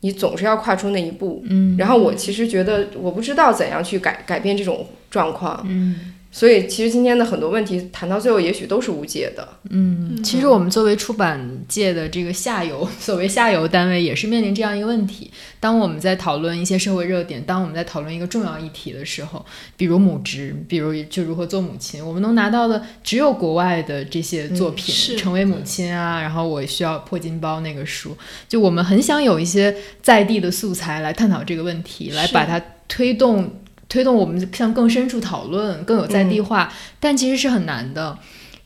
你总是要跨出那一步。嗯，然后我其实觉得我不知道怎样去改改变这种状况。嗯。所以，其实今天的很多问题谈到最后，也许都是无解的。嗯，其实我们作为出版界的这个下游，所谓下游单位，也是面临这样一个问题。当我们在讨论一些社会热点，当我们在讨论一个重要议题的时候，比如母职，比如就如何做母亲，我们能拿到的只有国外的这些作品，是成为母亲啊，然后我需要破金包那个书，就我们很想有一些在地的素材来探讨这个问题，来把它推动。推动我们向更深处讨论，更有在地化，嗯但其实是很难的。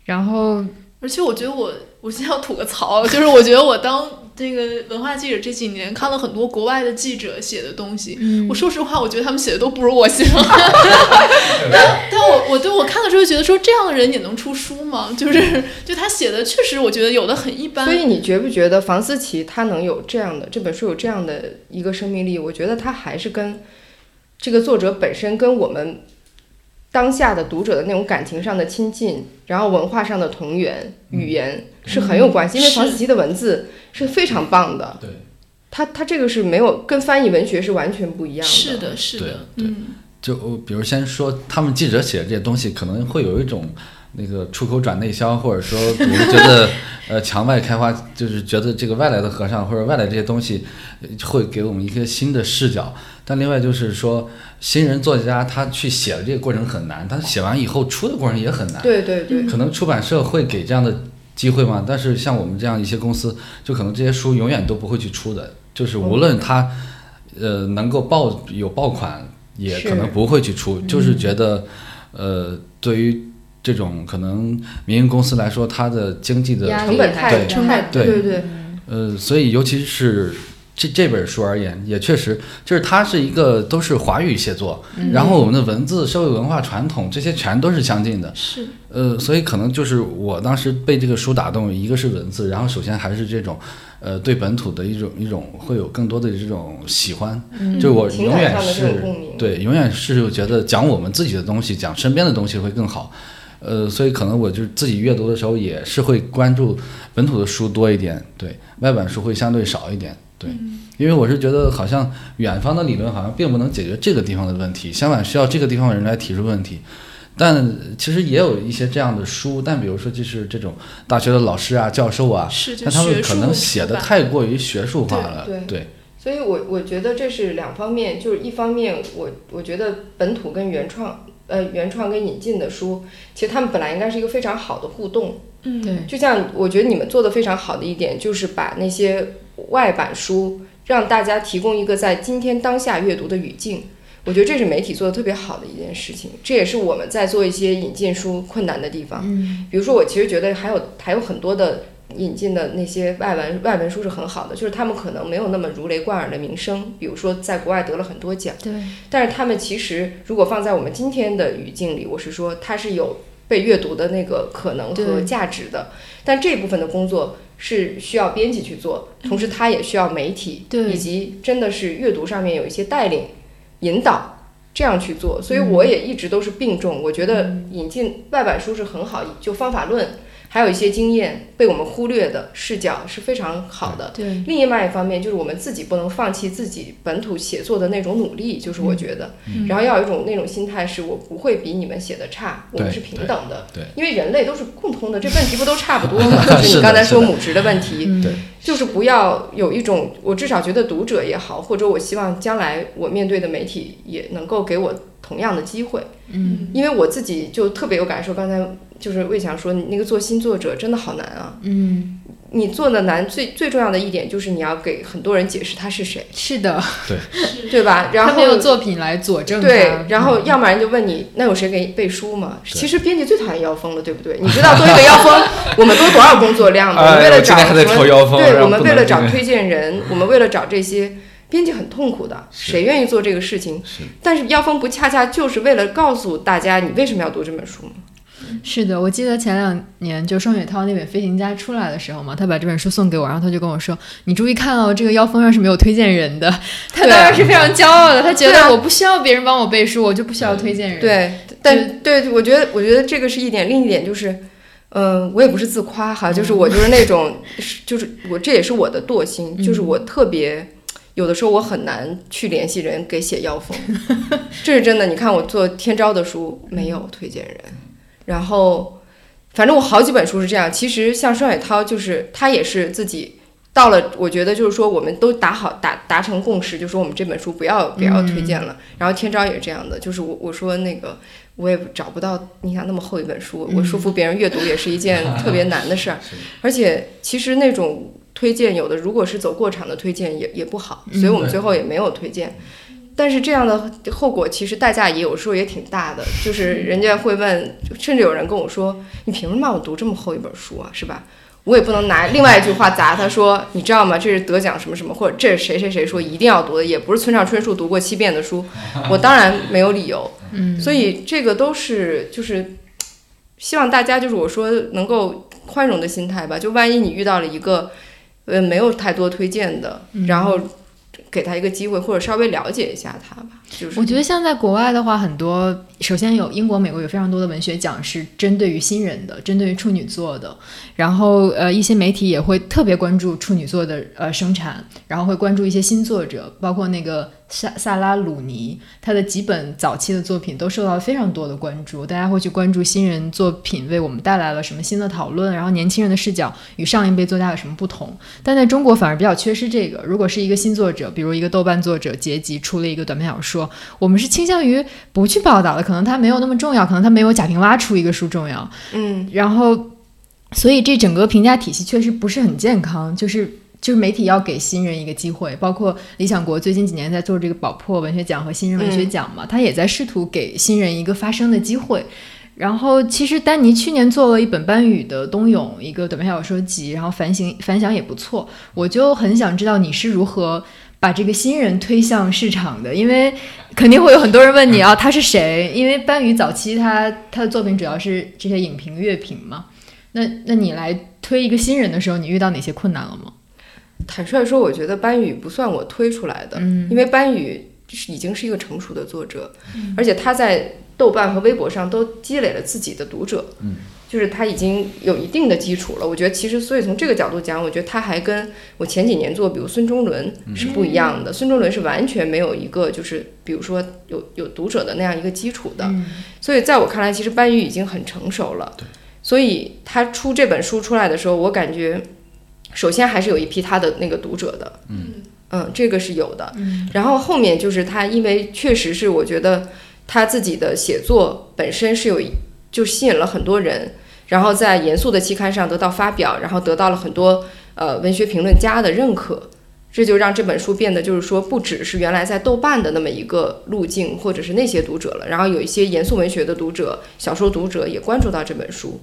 然后而且我觉得我，我现在要吐个槽，就是我觉得我当这个文化记者这几年看了很多国外的记者写的东西，嗯我说实话，我觉得他们写的都不如我写。但 但我我对我看的时候觉得说，这样的人也能出书吗？就是就他写的确实，我觉得有的很一般。所以你觉不觉得房思琪他能有这样的这本书有这样的一个生命力？我觉得他还是跟这个作者本身跟我们当下的读者的那种感情上的亲近，然后文化上的同源、语言是很有关系。因为是。房思琪的文字是非常棒的，对，他他这个是没有跟翻译文学是完全不一样的。是的，是的，对对。嗯，就比如先说，他们记者写的这些东西，可能会有一种那个出口转内销，或者说 我们觉得呃墙外开花，就是觉得这个外来的和尚或者外来这些东西呃会给我们一个新的视角。但另外就是说，新人作家他去写的这个过程很难，他写完以后出的过程也很难。对对对，可能出版社会给这样的机会嘛？但是像我们这样一些公司，就可能这些书永远都不会去出的，就是无论它呃能够爆有爆款，也可能不会去出，就是觉得呃对于这种可能民营公司来说，它的经济的成本太对太对对对，呃，所以尤其是这这本书而言，也确实就是它是一个都是华语写作，然后我们的文字、社会文化传统这些全都是相近的。是呃，所以可能就是我当时被这个书打动，一个是文字，然后首先还是这种，呃，对本土的一种一种会有更多的这种喜欢，就我永远是。对，永远是觉得讲我们自己的东西，讲身边的东西会更好。呃，所以可能我就自己阅读的时候也是会关注本土的书多一点，对，外版书会相对少一点，对，因为我是觉得好像远方的理论好像并不能解决这个地方的问题，相反需要这个地方的人来提出问题。但其实也有一些这样的书，但比如说就是这种大学的老师啊、教授啊，是，就但他们可能写的太过于学术化了，对。对。所以我我觉得这是两方面，就是一方面我我觉得本土跟原创，呃，原创跟引进的书，其实他们本来应该是一个非常好的互动。嗯，对，就像我觉得你们做的非常好的一点，就是把那些外版书让大家提供一个在今天当下阅读的语境。我觉得这是媒体做的特别好的一件事情，这也是我们在做一些引进书困难的地方。嗯比如说，我其实觉得还有还有很多的引进的那些外文外文书是很好的，就是他们可能没有那么如雷贯耳的名声，比如说在国外得了很多奖，对，但是他们其实如果放在我们今天的语境里，我是说它是有被阅读的那个可能和价值的，但这部分的工作是需要编辑去做，同时它也需要媒体对。以及真的是阅读上面有一些带领、引导。这样去做，所以我也一直都是并重。我觉得引进外版书是很好，就方法论，还有一些经验被我们忽略的视角是非常好的。对，另外一方面，就是我们自己不能放弃自己本土写作的那种努力，就是我觉得，嗯然后要有一种那种心态，是我不会比你们写的差，我们是平等的。对对因为人类都是共通的，这问题不都差不多吗？就是你刚才说母职的问题，就是不要有一种，我至少觉得读者也好，或者我希望将来我面对的媒体也能够给我同样的机会。嗯因为我自己就特别有感受，刚才就是魏强说，你那个做新作者真的好难啊。嗯，你做的难最最重要的一点就是你要给很多人解释他是谁，是的，对 对吧？然后他没有作品来佐证对，然后嗯要不然就问你，那有谁给你背书吗？其实编辑最讨厌妖风了，对不对？你知道多一个妖风，我们多多少工作量吗？我们为了找什么？对，我们为了找推荐人，我们为了找这些。编辑很痛苦的，谁愿意做这个事情？是但是妖风不恰恰就是为了告诉大家你为什么要读这本书吗？是的，我记得前两年就双雪涛那本《飞行家》出来的时候嘛，他把这本书送给我，然后他就跟我说：“你注意看哦，这个腰封上是没有推荐人的。”他当然是非常骄傲的，他觉得我不需要别人帮我背书，我就不需要推荐人。，对，但对，我觉得，我觉得这个是一点，另一点就是，嗯、我也不是自夸哈，就是我就是那种，就是我这也是我的惰性，就是我特别。有的时候我很难去联系人给写腰封，这是真的。你看我做天招的书没有推荐人，然后反正我好几本书是这样。其实像双雪涛，就是他也是自己到了，我觉得就是说我们都打好达达成共识，就说我们这本书不要不要推荐了。然后天朝也是这样的，就是我我说那个我也找不到，你想那么厚一本书，我说服别人阅读也是一件特别难的事儿，而且其实那种推荐有的如果是走过场的推荐也也不好，所以我们最后也没有推荐。但是这样的后果其实代价也有时候也挺大的，就是人家会问，甚至有人跟我说：“你凭什么让我读这么厚一本书啊？是吧？”我也不能拿另外一句话砸他说：“你知道吗？这是得奖什么什么，或者这是谁谁谁说一定要读的，也不是村上春树读过七遍的书。”我当然没有理由。嗯，所以这个都是就是希望大家就是我说能够宽容的心态吧。就万一你遇到了一个呃没有太多推荐的，然后给他一个机会，或者稍微了解一下他吧。就是我觉得像在国外的话，很多首先有英国、美国有非常多的文学奖是针对于新人的，针对于处女座的。然后呃，一些媒体也会特别关注处女座的呃生产，然后会关注一些新作者，包括那个萨 萨拉鲁尼，他的几本早期的作品都受到了非常多的关注，大家会去关注新人作品为我们带来了什么新的讨论，然后年轻人的视角与上一辈作家有什么不同。但在中国反而比较缺失这个。如果是一个新作者，比如一个豆瓣作者结集出了一个短篇小说，我们是倾向于不去报道的，可能它没有那么重要，可能它没有贾平凹出一个书重要。嗯，然后，所以这整个评价体系确实不是很健康，就是就是媒体要给新人一个机会，包括理想国最近几年在做这个宝珀文学奖和新人文学奖嘛，他也在试图给新人一个发声的机会。然后，其实丹尼去年做了一本班宇的《冬泳》一个短篇小说集，然后反省反响也不错。我就很想知道你是如何把这个新人推向市场的，因为肯定会有很多人问你啊，他是谁？因为班宇早期他他的作品主要是这些影评乐评嘛。那那你来推一个新人的时候，你遇到哪些困难了吗？坦率说，我觉得班宇不算我推出来的，嗯因为班宇是已经是一个成熟的作者，而且他在豆瓣和微博上都积累了自己的读者，嗯，就是他已经有一定的基础了。我觉得其实，所以从这个角度讲，我觉得他还跟我前几年做，比如孙中伦是不一样的。孙中伦是完全没有一个就是比如说有有读者的那样一个基础的，嗯所以在我看来，其实班宇已经很成熟了。对，所以他出这本书出来的时候，我感觉首先还是有一批他的那个读者的，嗯嗯，这个是有的。嗯然后后面就是他，因为确实是我觉得他自己的写作本身是有就吸引了很多人，然后在严肃的期刊上得到发表，然后得到了很多呃文学评论家的认可。这就让这本书变得就是说，不只是原来在豆瓣的那么一个路径，或者是那些读者了，然后有一些严肃文学的读者、小说读者也关注到这本书。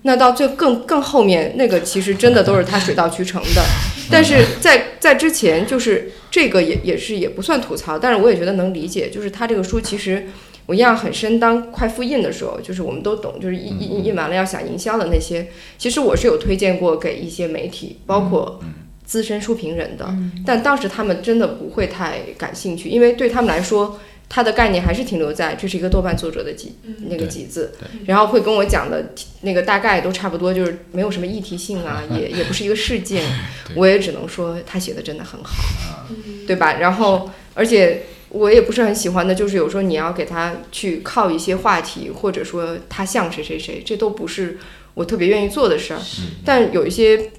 那到最更更后面，那个其实真的都是他水到渠成的。但是在在之前，就是这个也也是也不算吐槽，但是我也觉得能理解，就是他这个书其实我印象很深。当快复印的时候，就是我们都懂，就是印印印完了要想营销的那些，其实我是有推荐过给一些媒体，包括资深书评人的，但当时他们真的不会太感兴趣，因为对他们来说。他的概念还是停留在这是一个豆瓣作者的几那个对几字，然后会跟我讲的那个大概都差不多，就是没有什么议题性啊，也也不是一个事件，我也只能说他写的真的很好，对吧？然后而且我也不是很喜欢的，就是有时候你要给他去靠一些话题，或者说他像谁谁谁，这都不是我特别愿意做的事儿。但有一些，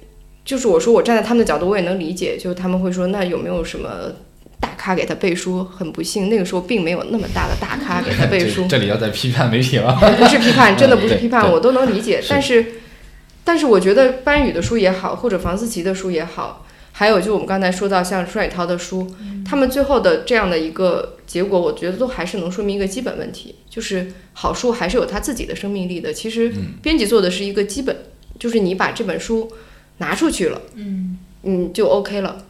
就是我说我站在他们的角度，我也能理解，就他们会说，那有没有什么大咖给他背书？很不幸，那个时候并没有那么大的大咖给他背书 这。里要再批判媒体了。不是批判，真的不是批判，我都能理解。但是，但是我觉得班宇的书也好，或者房思琪的书也好，还有就我们刚才说到像舒海涛的书，他们最后的这样的一个结果，我觉得都还是能说明一个基本问题，就是好书还是有它自己的生命力的。其实嗯编辑做的是一个基本，就是你把这本书拿出去了，嗯嗯，就 OK 了。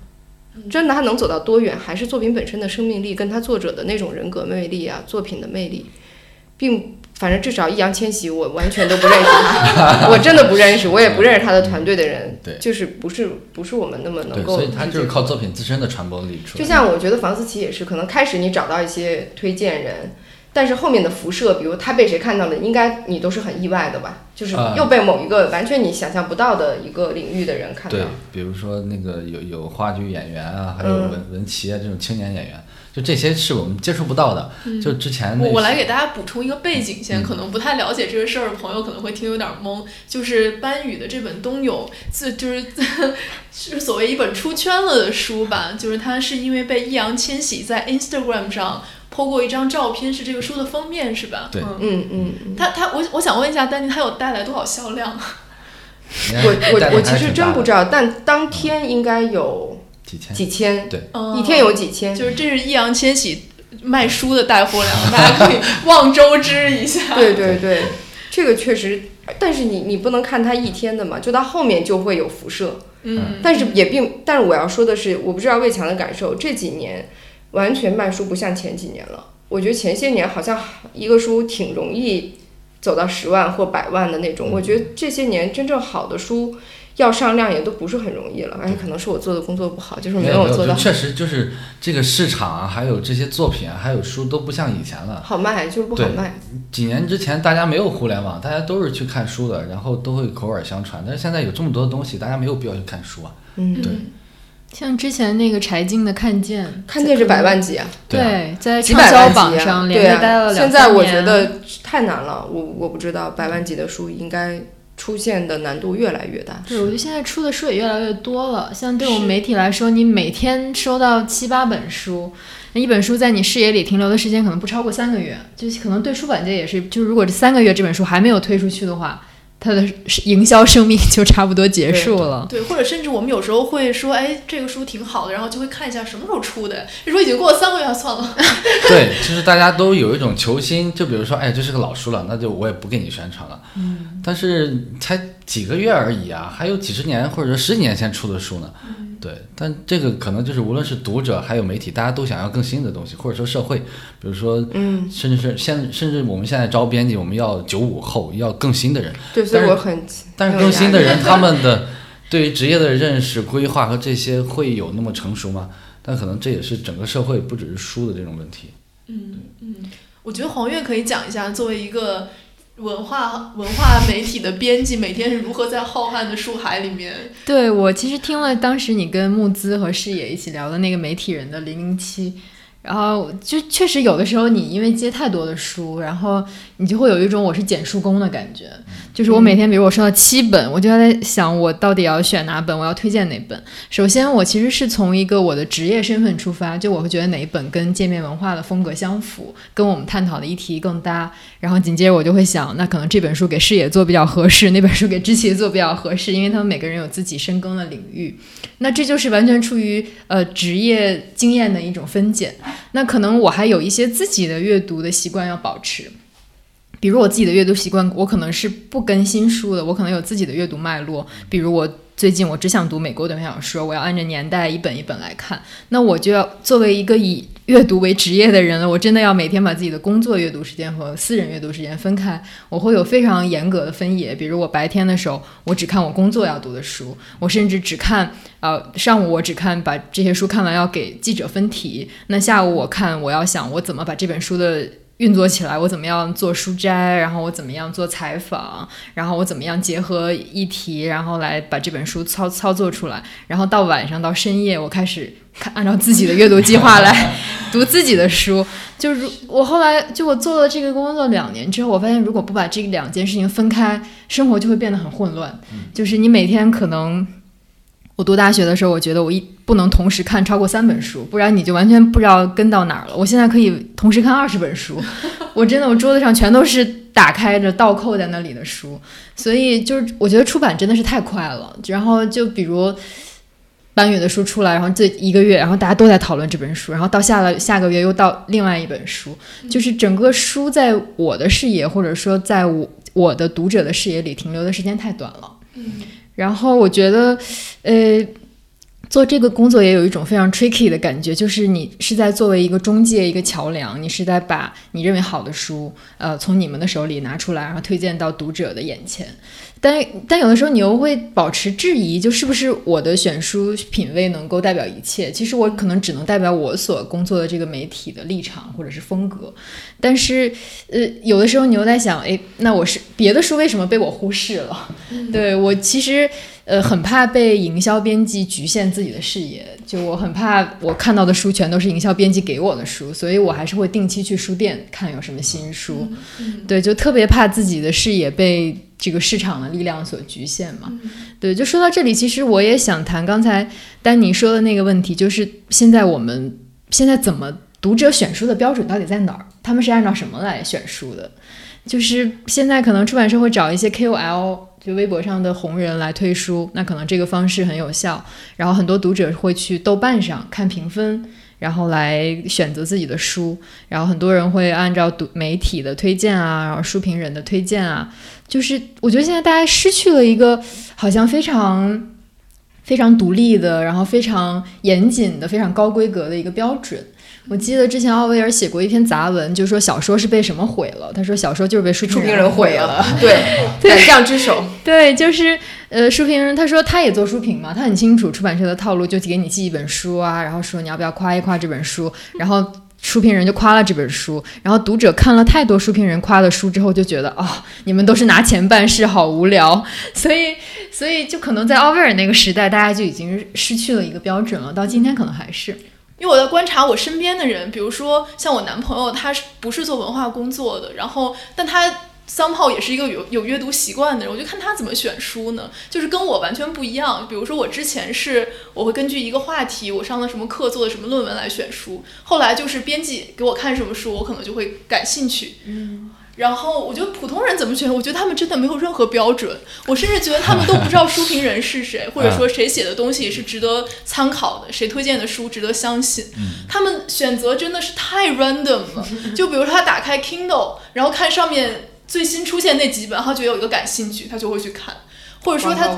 真的，它能走到多远，还是作品本身的生命力，跟他作者的那种人格魅力啊，作品的魅力，并反正至少易烊千玺，我完全都不认识他，我真的不认识，我也不认识他的团队的人，对就是不是不是我们那么能对，够所以他就是靠作品自身的传播力出来。就像我觉得房思琪也是，可能开始你找到一些推荐人，但是后面的辐射，比如他被谁看到了，应该你都是很意外的吧？就是啊又被某一个完全你想象不到的一个领域的人看到对。，比如说那个有有话剧演员啊，还有嗯文文琪啊这种青年演员，就这些是我们接触不到的。就之前我我来给大家补充一个背景先，嗯可能不太了解这个事儿的朋友可能会听有点懵。就是班宇的这本《冬泳》，自就是是 所谓一本出圈了的书吧，就是他是因为被易烊千玺在 Instagram 上 po 过一张照片，是这个书的封面是吧？对嗯。嗯他他我我想问一下丹尼，他有带来多少销量？我我我其实真不知道，但当天应该有几千，几千，对，嗯一天有几千。就是这是易烊千玺卖书的带货量，大家可以望周知一下。对对对，这个确实，但是你你不能看他一天的嘛，就到后面就会有辐射。嗯，但是也并，但是我要说的是，我不知道魏强的感受，这几年完全卖书不像前几年了。我觉得前些年好像一个书挺容易走到十万或百万的那种，我觉得这些年真正好的书。要上量也都不是很容易了，而且可能是我做的工作不好，就是没有做到。确实就是这个市场啊，还有这些作品啊，还有书都不像以前了。好卖就是不好卖。几年之前大家没有互联网，大家都是去看书的，然后都会口耳相传。但是现在有这么多东西，大家没有必要去看书啊。嗯，对。像之前那个柴静的《看见》，看见是百万级啊。对，在畅销榜上连着待了两现在我觉得太难了，我我不知道百万级的书应该。出现的难度越来越大。对，我觉得现在出的书也越来越多了。像对我们媒体来说，你每天收到七八本书，那一本书在你视野里停留的时间可能不超过三个月，就可能对出版界也是，就是如果这三个月这本书还没有推出去的话。它的营销生命就差不多结束了。对，或者甚至我们有时候会说，哎，这个书挺好的，然后就会看一下什么时候出的。这书已经过了三个月，算了。对，就是大家都有一种求新，就比如说，哎，这是个老书了，那就我也不给你宣传了。嗯。但是才几个月而已啊，还有几十年或者十几年前出的书呢。对，但这个可能就是无论是读者还有媒体，大家都想要更新的东西，或者说社会，比如说，嗯，甚至是现甚至我们现在招编辑，我们要九五后，要更新的人。对，所以我很。但是更新的人，他们的 对于职业的认识、规划和这些会有那么成熟吗？但可能这也是整个社会不只是书的这种问题。嗯嗯，我觉得黄月可以讲一下，作为一个。文化文化媒体的编辑每天是如何在浩瀚的书海里面？对我其实听了当时你跟木资和视野一起聊的那个媒体人的零零七。然后就确实有的时候，你因为接太多的书，然后你就会有一种我是捡书工的感觉。就是我每天，比如我收到七本，我就在想，我到底要选哪本，我要推荐哪本。首先，我其实是从一个我的职业身份出发，就我会觉得哪一本跟界面文化的风格相符，跟我们探讨的议题更搭。然后紧接着我就会想，那可能这本书给视野做比较合适，那本书给知棋做比较合适，因为他们每个人有自己深耕的领域。那这就是完全出于呃职业经验的一种分拣。那可能我还有一些自己的阅读的习惯要保持，比如我自己的阅读习惯，我可能是不更新书的，我可能有自己的阅读脉络，比如我。最近我只想读美国短篇小说，我要按照年代一本一本来看。那我就要作为一个以阅读为职业的人了，我真的要每天把自己的工作阅读时间和私人阅读时间分开。我会有非常严格的分野，比如我白天的时候，我只看我工作要读的书，我甚至只看呃上午我只看把这些书看完要给记者分题。那下午我看我要想我怎么把这本书的。运作起来，我怎么样做书摘，然后我怎么样做采访，然后我怎么样结合议题，然后来把这本书操操作出来，然后到晚上到深夜，我开始看按照自己的阅读计划来 读自己的书。就是我后来就我做了这个工作两年之后，我发现如果不把这两件事情分开，生活就会变得很混乱。就是你每天可能。我读大学的时候，我觉得我一不能同时看超过三本书，不然你就完全不知道跟到哪儿了。我现在可以同时看二十本书，我真的我桌子上全都是打开着倒扣在那里的书，所以就是我觉得出版真的是太快了。然后就比如班宇的书出来，然后这一个月，然后大家都在讨论这本书，然后到下了下个月又到另外一本书，就是整个书在我的视野或者说在我我的读者的视野里停留的时间太短了。嗯。然后我觉得，呃，做这个工作也有一种非常 tricky 的感觉，就是你是在作为一个中介、一个桥梁，你是在把你认为好的书，呃，从你们的手里拿出来，然后推荐到读者的眼前。但但有的时候你又会保持质疑，就是不是我的选书品味能够代表一切？其实我可能只能代表我所工作的这个媒体的立场或者是风格。但是，呃，有的时候你又在想，哎，那我是别的书为什么被我忽视了？对我其实。呃，很怕被营销编辑局限自己的视野，就我很怕我看到的书全都是营销编辑给我的书，所以我还是会定期去书店看有什么新书。对，就特别怕自己的视野被这个市场的力量所局限嘛。对，就说到这里，其实我也想谈刚才丹尼说的那个问题，就是现在我们现在怎么读者选书的标准到底在哪儿？他们是按照什么来选书的？就是现在可能出版社会找一些 KOL。就微博上的红人来推书，那可能这个方式很有效。然后很多读者会去豆瓣上看评分，然后来选择自己的书。然后很多人会按照读媒体的推荐啊，然后书评人的推荐啊，就是我觉得现在大家失去了一个好像非常非常独立的，然后非常严谨的、非常高规格的一个标准。我记得之前奥威尔写过一篇杂文，就说小说是被什么毁了？他说小说就是被书评人毁了。对，胆将之手。对，就是呃，书评人他说他也做书评嘛，他很清楚出版社的套路，就给你寄一本书啊，然后说你要不要夸一夸这本书，然后书评人就夸了这本书，然后读者看了太多书评人夸的书之后，就觉得哦，你们都是拿钱办事，好无聊。所以，所以就可能在奥威尔那个时代，大家就已经失去了一个标准了，到今天可能还是。因为我在观察我身边的人，比如说像我男朋友，他是不是做文化工作的？然后，但他桑炮也是一个有有阅读习惯的人，我就看他怎么选书呢？就是跟我完全不一样。比如说我之前是我会根据一个话题，我上了什么课，做的什么论文来选书。后来就是编辑给我看什么书，我可能就会感兴趣。嗯。然后我觉得普通人怎么选？我觉得他们真的没有任何标准。我甚至觉得他们都不知道书评人是谁，或者说谁写的东西是值得参考的，谁推荐的书值得相信。他们选择真的是太 random 了。就比如说他打开 Kindle，然后看上面最新出现那几本，他觉得有一个感兴趣，他就会去看。或者说他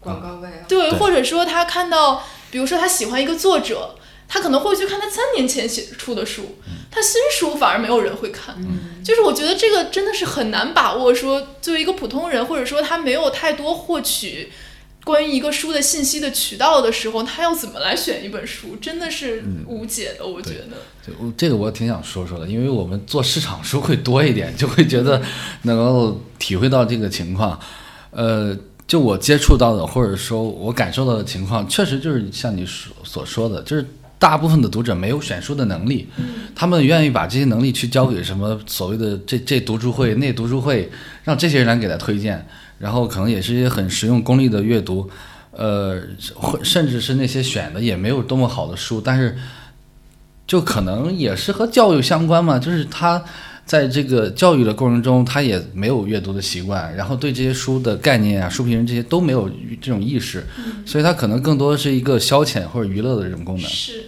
广告位啊，对，或者说他看到，比如说他喜欢一个作者。他可能会去看他三年前写出的书，他新书反而没有人会看。就是我觉得这个真的是很难把握。说作为一个普通人，或者说他没有太多获取关于一个书的信息的渠道的时候，他要怎么来选一本书，真的是无解的。我觉得，就，这个我挺想说说的，因为我们做市场书会多一点，就会觉得能够体会到这个情况。呃，就我接触到的，或者说我感受到的情况，确实就是像你所所说的，就是。大部分的读者没有选书的能力，他们愿意把这些能力去交给什么所谓的这这读书会那读书会，让这些人来给他推荐，然后可能也是一些很实用功利的阅读，呃，甚至是那些选的也没有多么好的书，但是就可能也是和教育相关嘛，就是他。在这个教育的过程中，他也没有阅读的习惯，然后对这些书的概念啊、书评人这些都没有这种意识，所以他可能更多的是一个消遣或者娱乐的这种功能。是，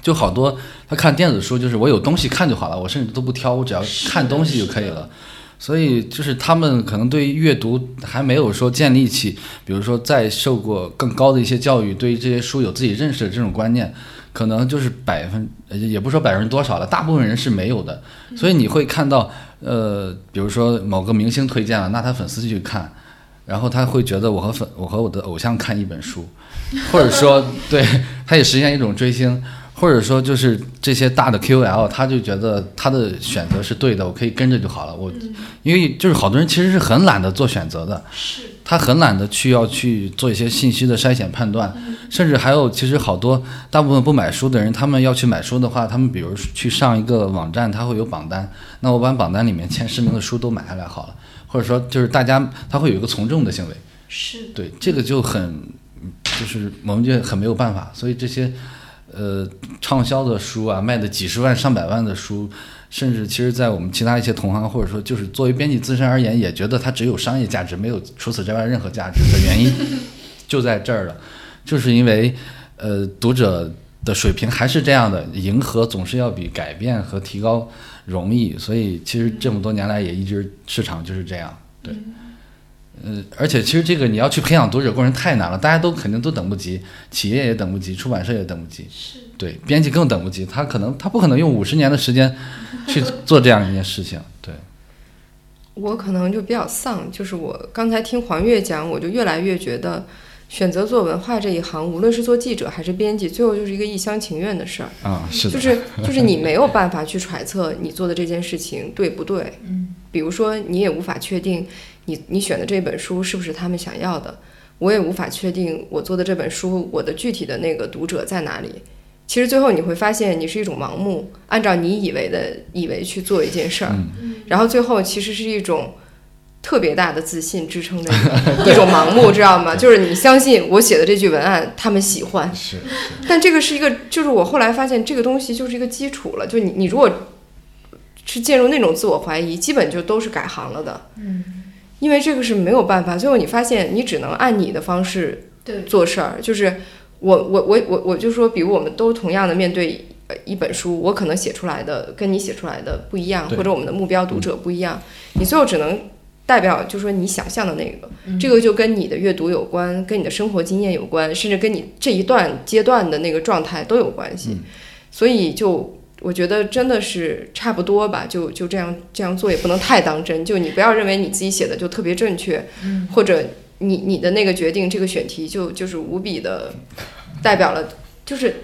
就好多他看电子书，就是我有东西看就好了，我甚至都不挑，我只要看东西就可以了。所以就是他们可能对于阅读还没有说建立起，比如说在受过更高的一些教育，对于这些书有自己认识的这种观念。可能就是百分，也不说百分之多少了，大部分人是没有的。所以你会看到，呃，比如说某个明星推荐了，那他粉丝去看，然后他会觉得我和粉，我和我的偶像看一本书，或者说，对，他也实现一种追星，或者说就是这些大的 QL，他就觉得他的选择是对的，我可以跟着就好了。我，因为就是好多人其实是很懒得做选择的。是。他很懒得去要去做一些信息的筛选判断，甚至还有其实好多大部分不买书的人，他们要去买书的话，他们比如去上一个网站，他会有榜单，那我把榜单里面前十名的书都买下来好了，或者说就是大家他会有一个从众的行为，是对这个就很就是我们就很没有办法，所以这些呃畅销的书啊，卖的几十万上百万的书。甚至其实，在我们其他一些同行，或者说就是作为编辑自身而言，也觉得它只有商业价值，没有除此之外任何价值的原因，就在这儿了，就是因为，呃，读者的水平还是这样的，迎合总是要比改变和提高容易，所以其实这么多年来也一直市场就是这样，对，呃，而且其实这个你要去培养读者过程太难了，大家都肯定都等不及，企业也等不及，出版社也等不及，是。对，编辑更等不及，他可能他不可能用五十年的时间 去做这样一件事情。对，我可能就比较丧，就是我刚才听黄月讲，我就越来越觉得，选择做文化这一行，无论是做记者还是编辑，最后就是一个一厢情愿的事儿啊，是的，就是就是你没有办法去揣测你做的这件事情对不对，嗯，比如说你也无法确定你你选的这本书是不是他们想要的，我也无法确定我做的这本书我的具体的那个读者在哪里。其实最后你会发现，你是一种盲目，按照你以为的以为去做一件事儿，然后最后其实是一种特别大的自信支撑的 一种盲目，知道吗？就是你相信我写的这句文案他们喜欢，是，但这个是一个，就是我后来发现这个东西就是一个基础了，就你你如果是进入那种自我怀疑，基本就都是改行了的，嗯，因为这个是没有办法，最后你发现你只能按你的方式做事儿，就是。我我我我我就说，比如我们都同样的面对呃一本书，我可能写出来的跟你写出来的不一样，或者我们的目标读者不一样，你最后只能代表就说你想象的那个，这个就跟你的阅读有关，跟你的生活经验有关，甚至跟你这一段阶段的那个状态都有关系。所以就我觉得真的是差不多吧，就就这样这样做也不能太当真，就你不要认为你自己写的就特别正确，或者你你的那个决定这个选题就就是无比的代表了，就是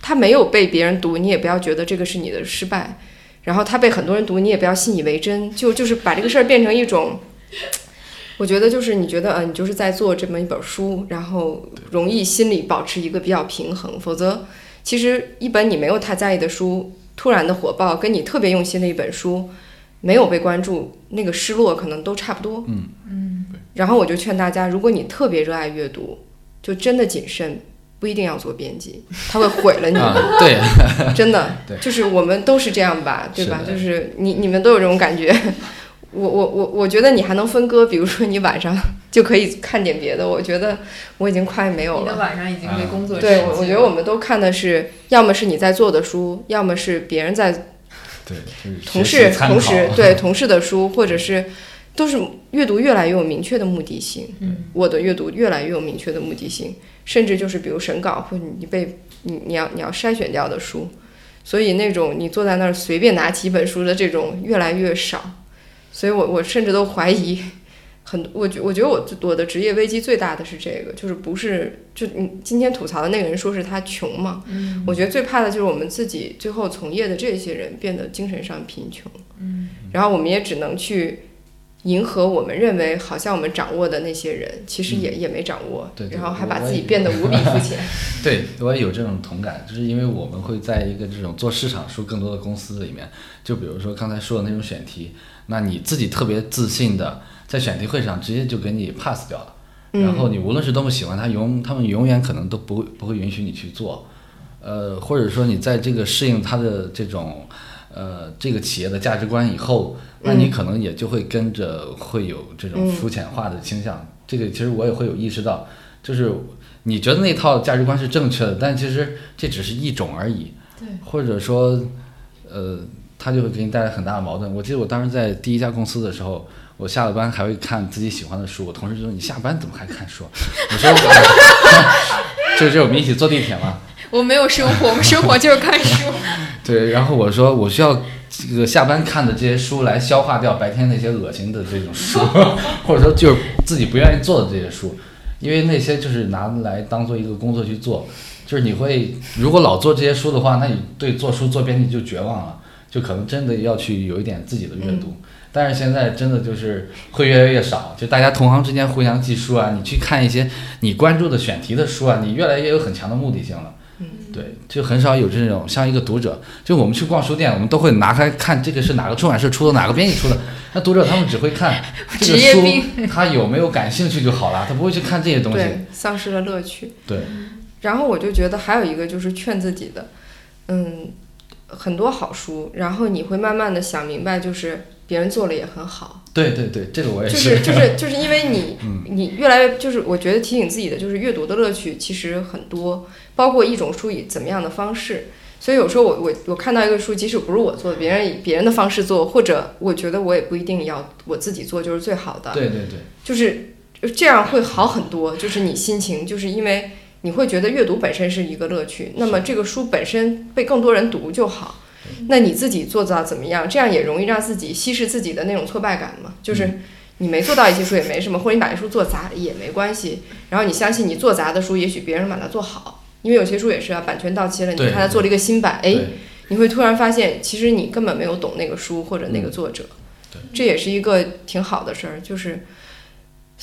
他没有被别人读，你也不要觉得这个是你的失败。然后他被很多人读，你也不要信以为真，就就是把这个事儿变成一种，我觉得就是你觉得，嗯、你就是在做这么一本书，然后容易心里保持一个比较平衡，否则其实一本你没有太在意的书，突然的火爆，跟你特别用心的一本书没有被关注，那个失落可能都差不多。嗯嗯。然后我就劝大家，如果你特别热爱阅读，就真的谨慎，不一定要做编辑，他会毁了你。啊，对，真的，就是我们都是这样吧，对吧？是就是你你们都有这种感觉。我我我我觉得你还能分割，比如说你晚上就可以看点别的。我觉得我已经快没有你的了。晚上已经被工作对，我我觉得我们都看的是，要么是你在做的书，要么是别人在对，同事同时对 同事的书，或者是都是阅读越来越有明确的目的性。嗯，我的阅读越来越有明确的目的性，甚至就是比如审稿或者你被你你要你要筛选掉的书，所以那种你坐在那儿随便拿起一本书的这种越来越少。所以我我甚至都怀疑。很，我觉我觉得我我的职业危机最大的是这个，就是不是就你今天吐槽的那个人说是他穷嘛，嗯我觉得最怕的就是我们自己最后从业的这些人变得精神上贫穷，嗯，然后我们也只能去迎合我们认为好像我们掌握的那些人，其实也、也没掌握，对对然后还把自己变得无比肤浅，对，我也有这种同感，就是因为我们会在一个这种做市场书更多的公司里面，就比如说刚才说的那种选题，那你自己特别自信的在选题会上直接就给你 pass 掉了，然后你无论是多么喜欢他，永他们永远可能都不会不会允许你去做，呃，或者说你在这个适应他的这种呃这个企业的价值观以后，那你可能也就会跟着会有这种肤浅化的倾向。这个其实我也会有意识到，就是你觉得那套价值观是正确的，但其实这只是一种而已。对，或者说，呃，他就会给你带来很大的矛盾。我记得我当时在第一家公司的时候，我下了班还会看自己喜欢的书，我同事就说：“你下班怎么还看书？”我说：“ 就就我们一起坐地铁嘛。”我没有生活，我们生活就是看书。对，然后我说我需要这个下班看的这些书来消化掉白天那些恶心的这种书，或者说就是自己不愿意做的这些书，因为那些就是拿来当做一个工作去做，就是你会如果老做这些书的话，那你对做书做编辑就绝望了，就可能真的要去有一点自己的阅读。但是现在真的就是会越来越少，就大家同行之间互相寄书啊，你去看一些你关注的选题的书啊，你越来越有很强的目的性了。对，就很少有这种像一个读者，就我们去逛书店，我们都会拿开看这个是哪个出版社出的，哪个编辑出的。那读者他们只会看 这个书病，他有没有感兴趣就好了，他不会去看这些东西。对，丧失了乐趣。对，然后我就觉得还有一个就是劝自己的，嗯，很多好书，然后你会慢慢的想明白，就是别人做了也很好，对对对，这个我也就是是。就是就是因为你 嗯你越来越就是我觉得提醒自己的就是阅读的乐趣其实很多，包括一种书以怎么样的方式。所以有时候我我我看到一个书，即使不是我做的，别人以别人的方式做，或者我觉得我也不一定要我自己做就是最好的，对对对，就是这样会好很多。就是你心情，就是因为你会觉得阅读本身是一个乐趣，那么这个书本身被更多人读就好。那你自己做到怎么样？这样也容易让自己稀释自己的那种挫败感嘛。就是你没做到一些书也没什么，或者你把这书做砸也没关系。然后你相信你做砸的书，也许别人把它做好，因为有些书也是啊，版权到期了，你对看他做了一个新版，哎，你会突然发现，其实你根本没有懂那个书或者那个作者，对这也是一个挺好的事儿，就是。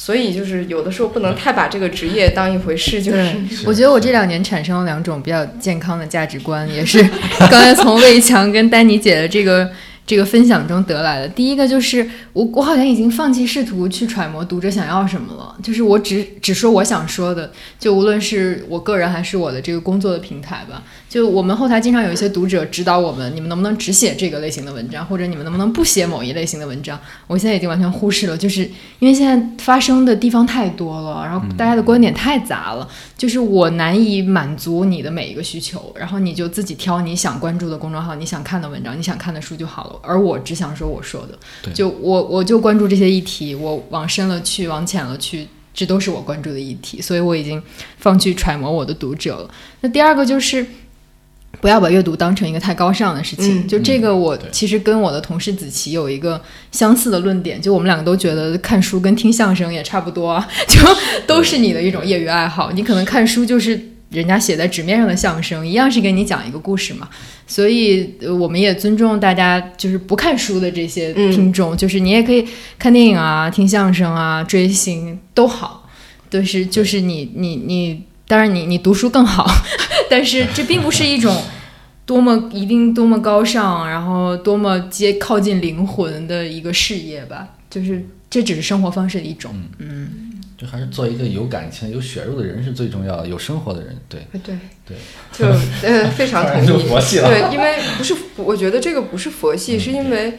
所以就是有的时候不能太把这个职业当一回事，就是是 我觉得我这两年产生了两种比较健康的价值观，也是 刚才从魏强跟丹妮姐的这个这个分享中得来的。第一个就是我，我好像已经放弃试图去揣摩读者想要什么了，就是我只只说我想说的，就无论是我个人还是我的这个工作的平台吧。就我们后台经常有一些读者指导我们，你们能不能只写这个类型的文章，或者你们能不能不写某一类型的文章？我现在已经完全忽视了，就是因为现在发生的地方太多了，然后大家的观点太杂了，就是我难以满足你的每一个需求，然后你就自己挑你想关注的公众号、你想看的文章、你想看的书就好了。而我只想说我说的，就我我就关注这些议题，我往深了去，往浅了去，这都是我关注的议题，所以我已经放弃揣摩我的读者了。那第二个就是。不要把阅读当成一个太高尚的事情。就这个，我其实跟我的同事子琪有一个相似的论点，就我们两个都觉得看书跟听相声也差不多，就都是你的一种业余爱好。你可能看书就是人家写在纸面上的相声，一样是给你讲一个故事嘛。所以我们也尊重大家，就是不看书的这些听众，就是你也可以看电影啊、听相声啊、追星都好，都是就是你你你。当然，你你读书更好，但是这并不是一种多么一定多么高尚，然后多么接靠近灵魂的一个事业吧。就是这只是生活方式的一种，嗯，就还是做一个有感情、有血肉的人是最重要的，有生活的人。对对对，就呃非常同意。对，因为不是，我觉得这个不是佛系，是因为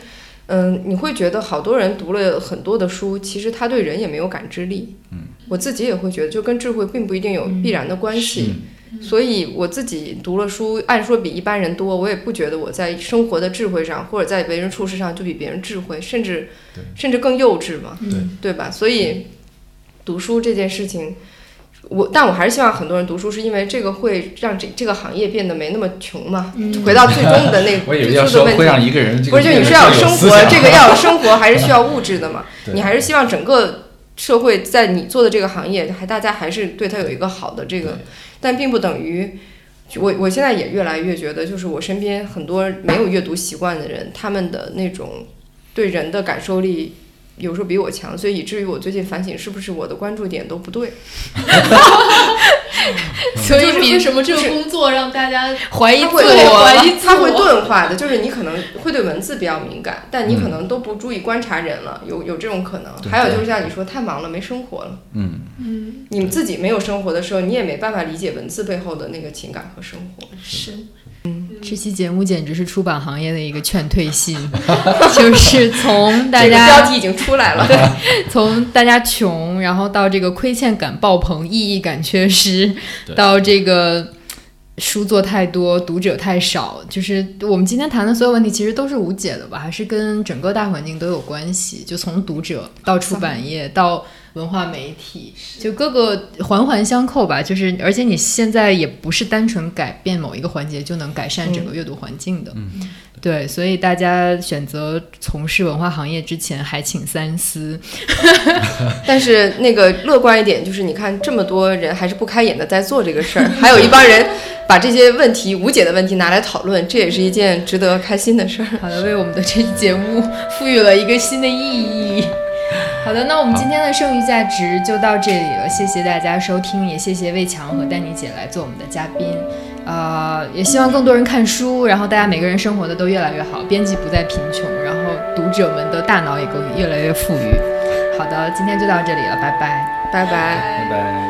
嗯，你会觉得好多人读了很多的书，其实他对人也没有感知力。嗯。我自己也会觉得，就跟智慧并不一定有必然的关系，所以我自己读了书，按说比一般人多，我也不觉得我在生活的智慧上或者在为人处事上就比别人智慧，甚至甚至更幼稚嘛，对对吧？所以读书这件事情，我但我还是希望很多人读书，是因为这个会让这这个行业变得没那么穷嘛。回到最终的那 我以为要说会让一个人不是就你是要有生活，这个要有 生活还是需要物质的嘛？你还是希望整个。社会在你做的这个行业，还大家还是对他有一个好的这个，但并不等于我我现在也越来越觉得，就是我身边很多没有阅读习惯的人，他们的那种对人的感受力。有时候比我强，所以以至于我最近反省，是不是我的关注点都不对？所以为什么这个工作让大家怀疑自我？怀疑它会钝化的，就是你可能会对文字比较敏感，但你可能都不注意观察人了，有有这种可能。还有就是像你说，太忙了，没生活了。嗯嗯，你们自己没有生活的时候，你也没办法理解文字背后的那个情感和生活。是。嗯，这期节目简直是出版行业的一个劝退信，就是从大家标题已经出来了，对，从大家穷，然后到这个亏欠感爆棚、意义感缺失，到这个书做太多、读者太少，就是我们今天谈的所有问题，其实都是无解的吧？还是跟整个大环境都有关系？就从读者到出版业到。文化媒体就各个环环相扣吧，就是而且你现在也不是单纯改变某一个环节就能改善整个阅读环境的，嗯，对，所以大家选择从事文化行业之前还请三思。但是那个乐观一点，就是你看这么多人还是不开眼的在做这个事儿，还有一帮人把这些问题无解的问题拿来讨论，这也是一件值得开心的事儿。好的，为我们的这期节目赋予了一个新的意义。好的，那我们今天的剩余价值就到这里了，谢谢大家收听，也谢谢魏强和丹妮姐来做我们的嘉宾，呃，也希望更多人看书，然后大家每个人生活的都越来越好，编辑不再贫穷，然后读者们的大脑也更越来越富裕。好的，今天就到这里了，拜拜，拜拜，拜拜。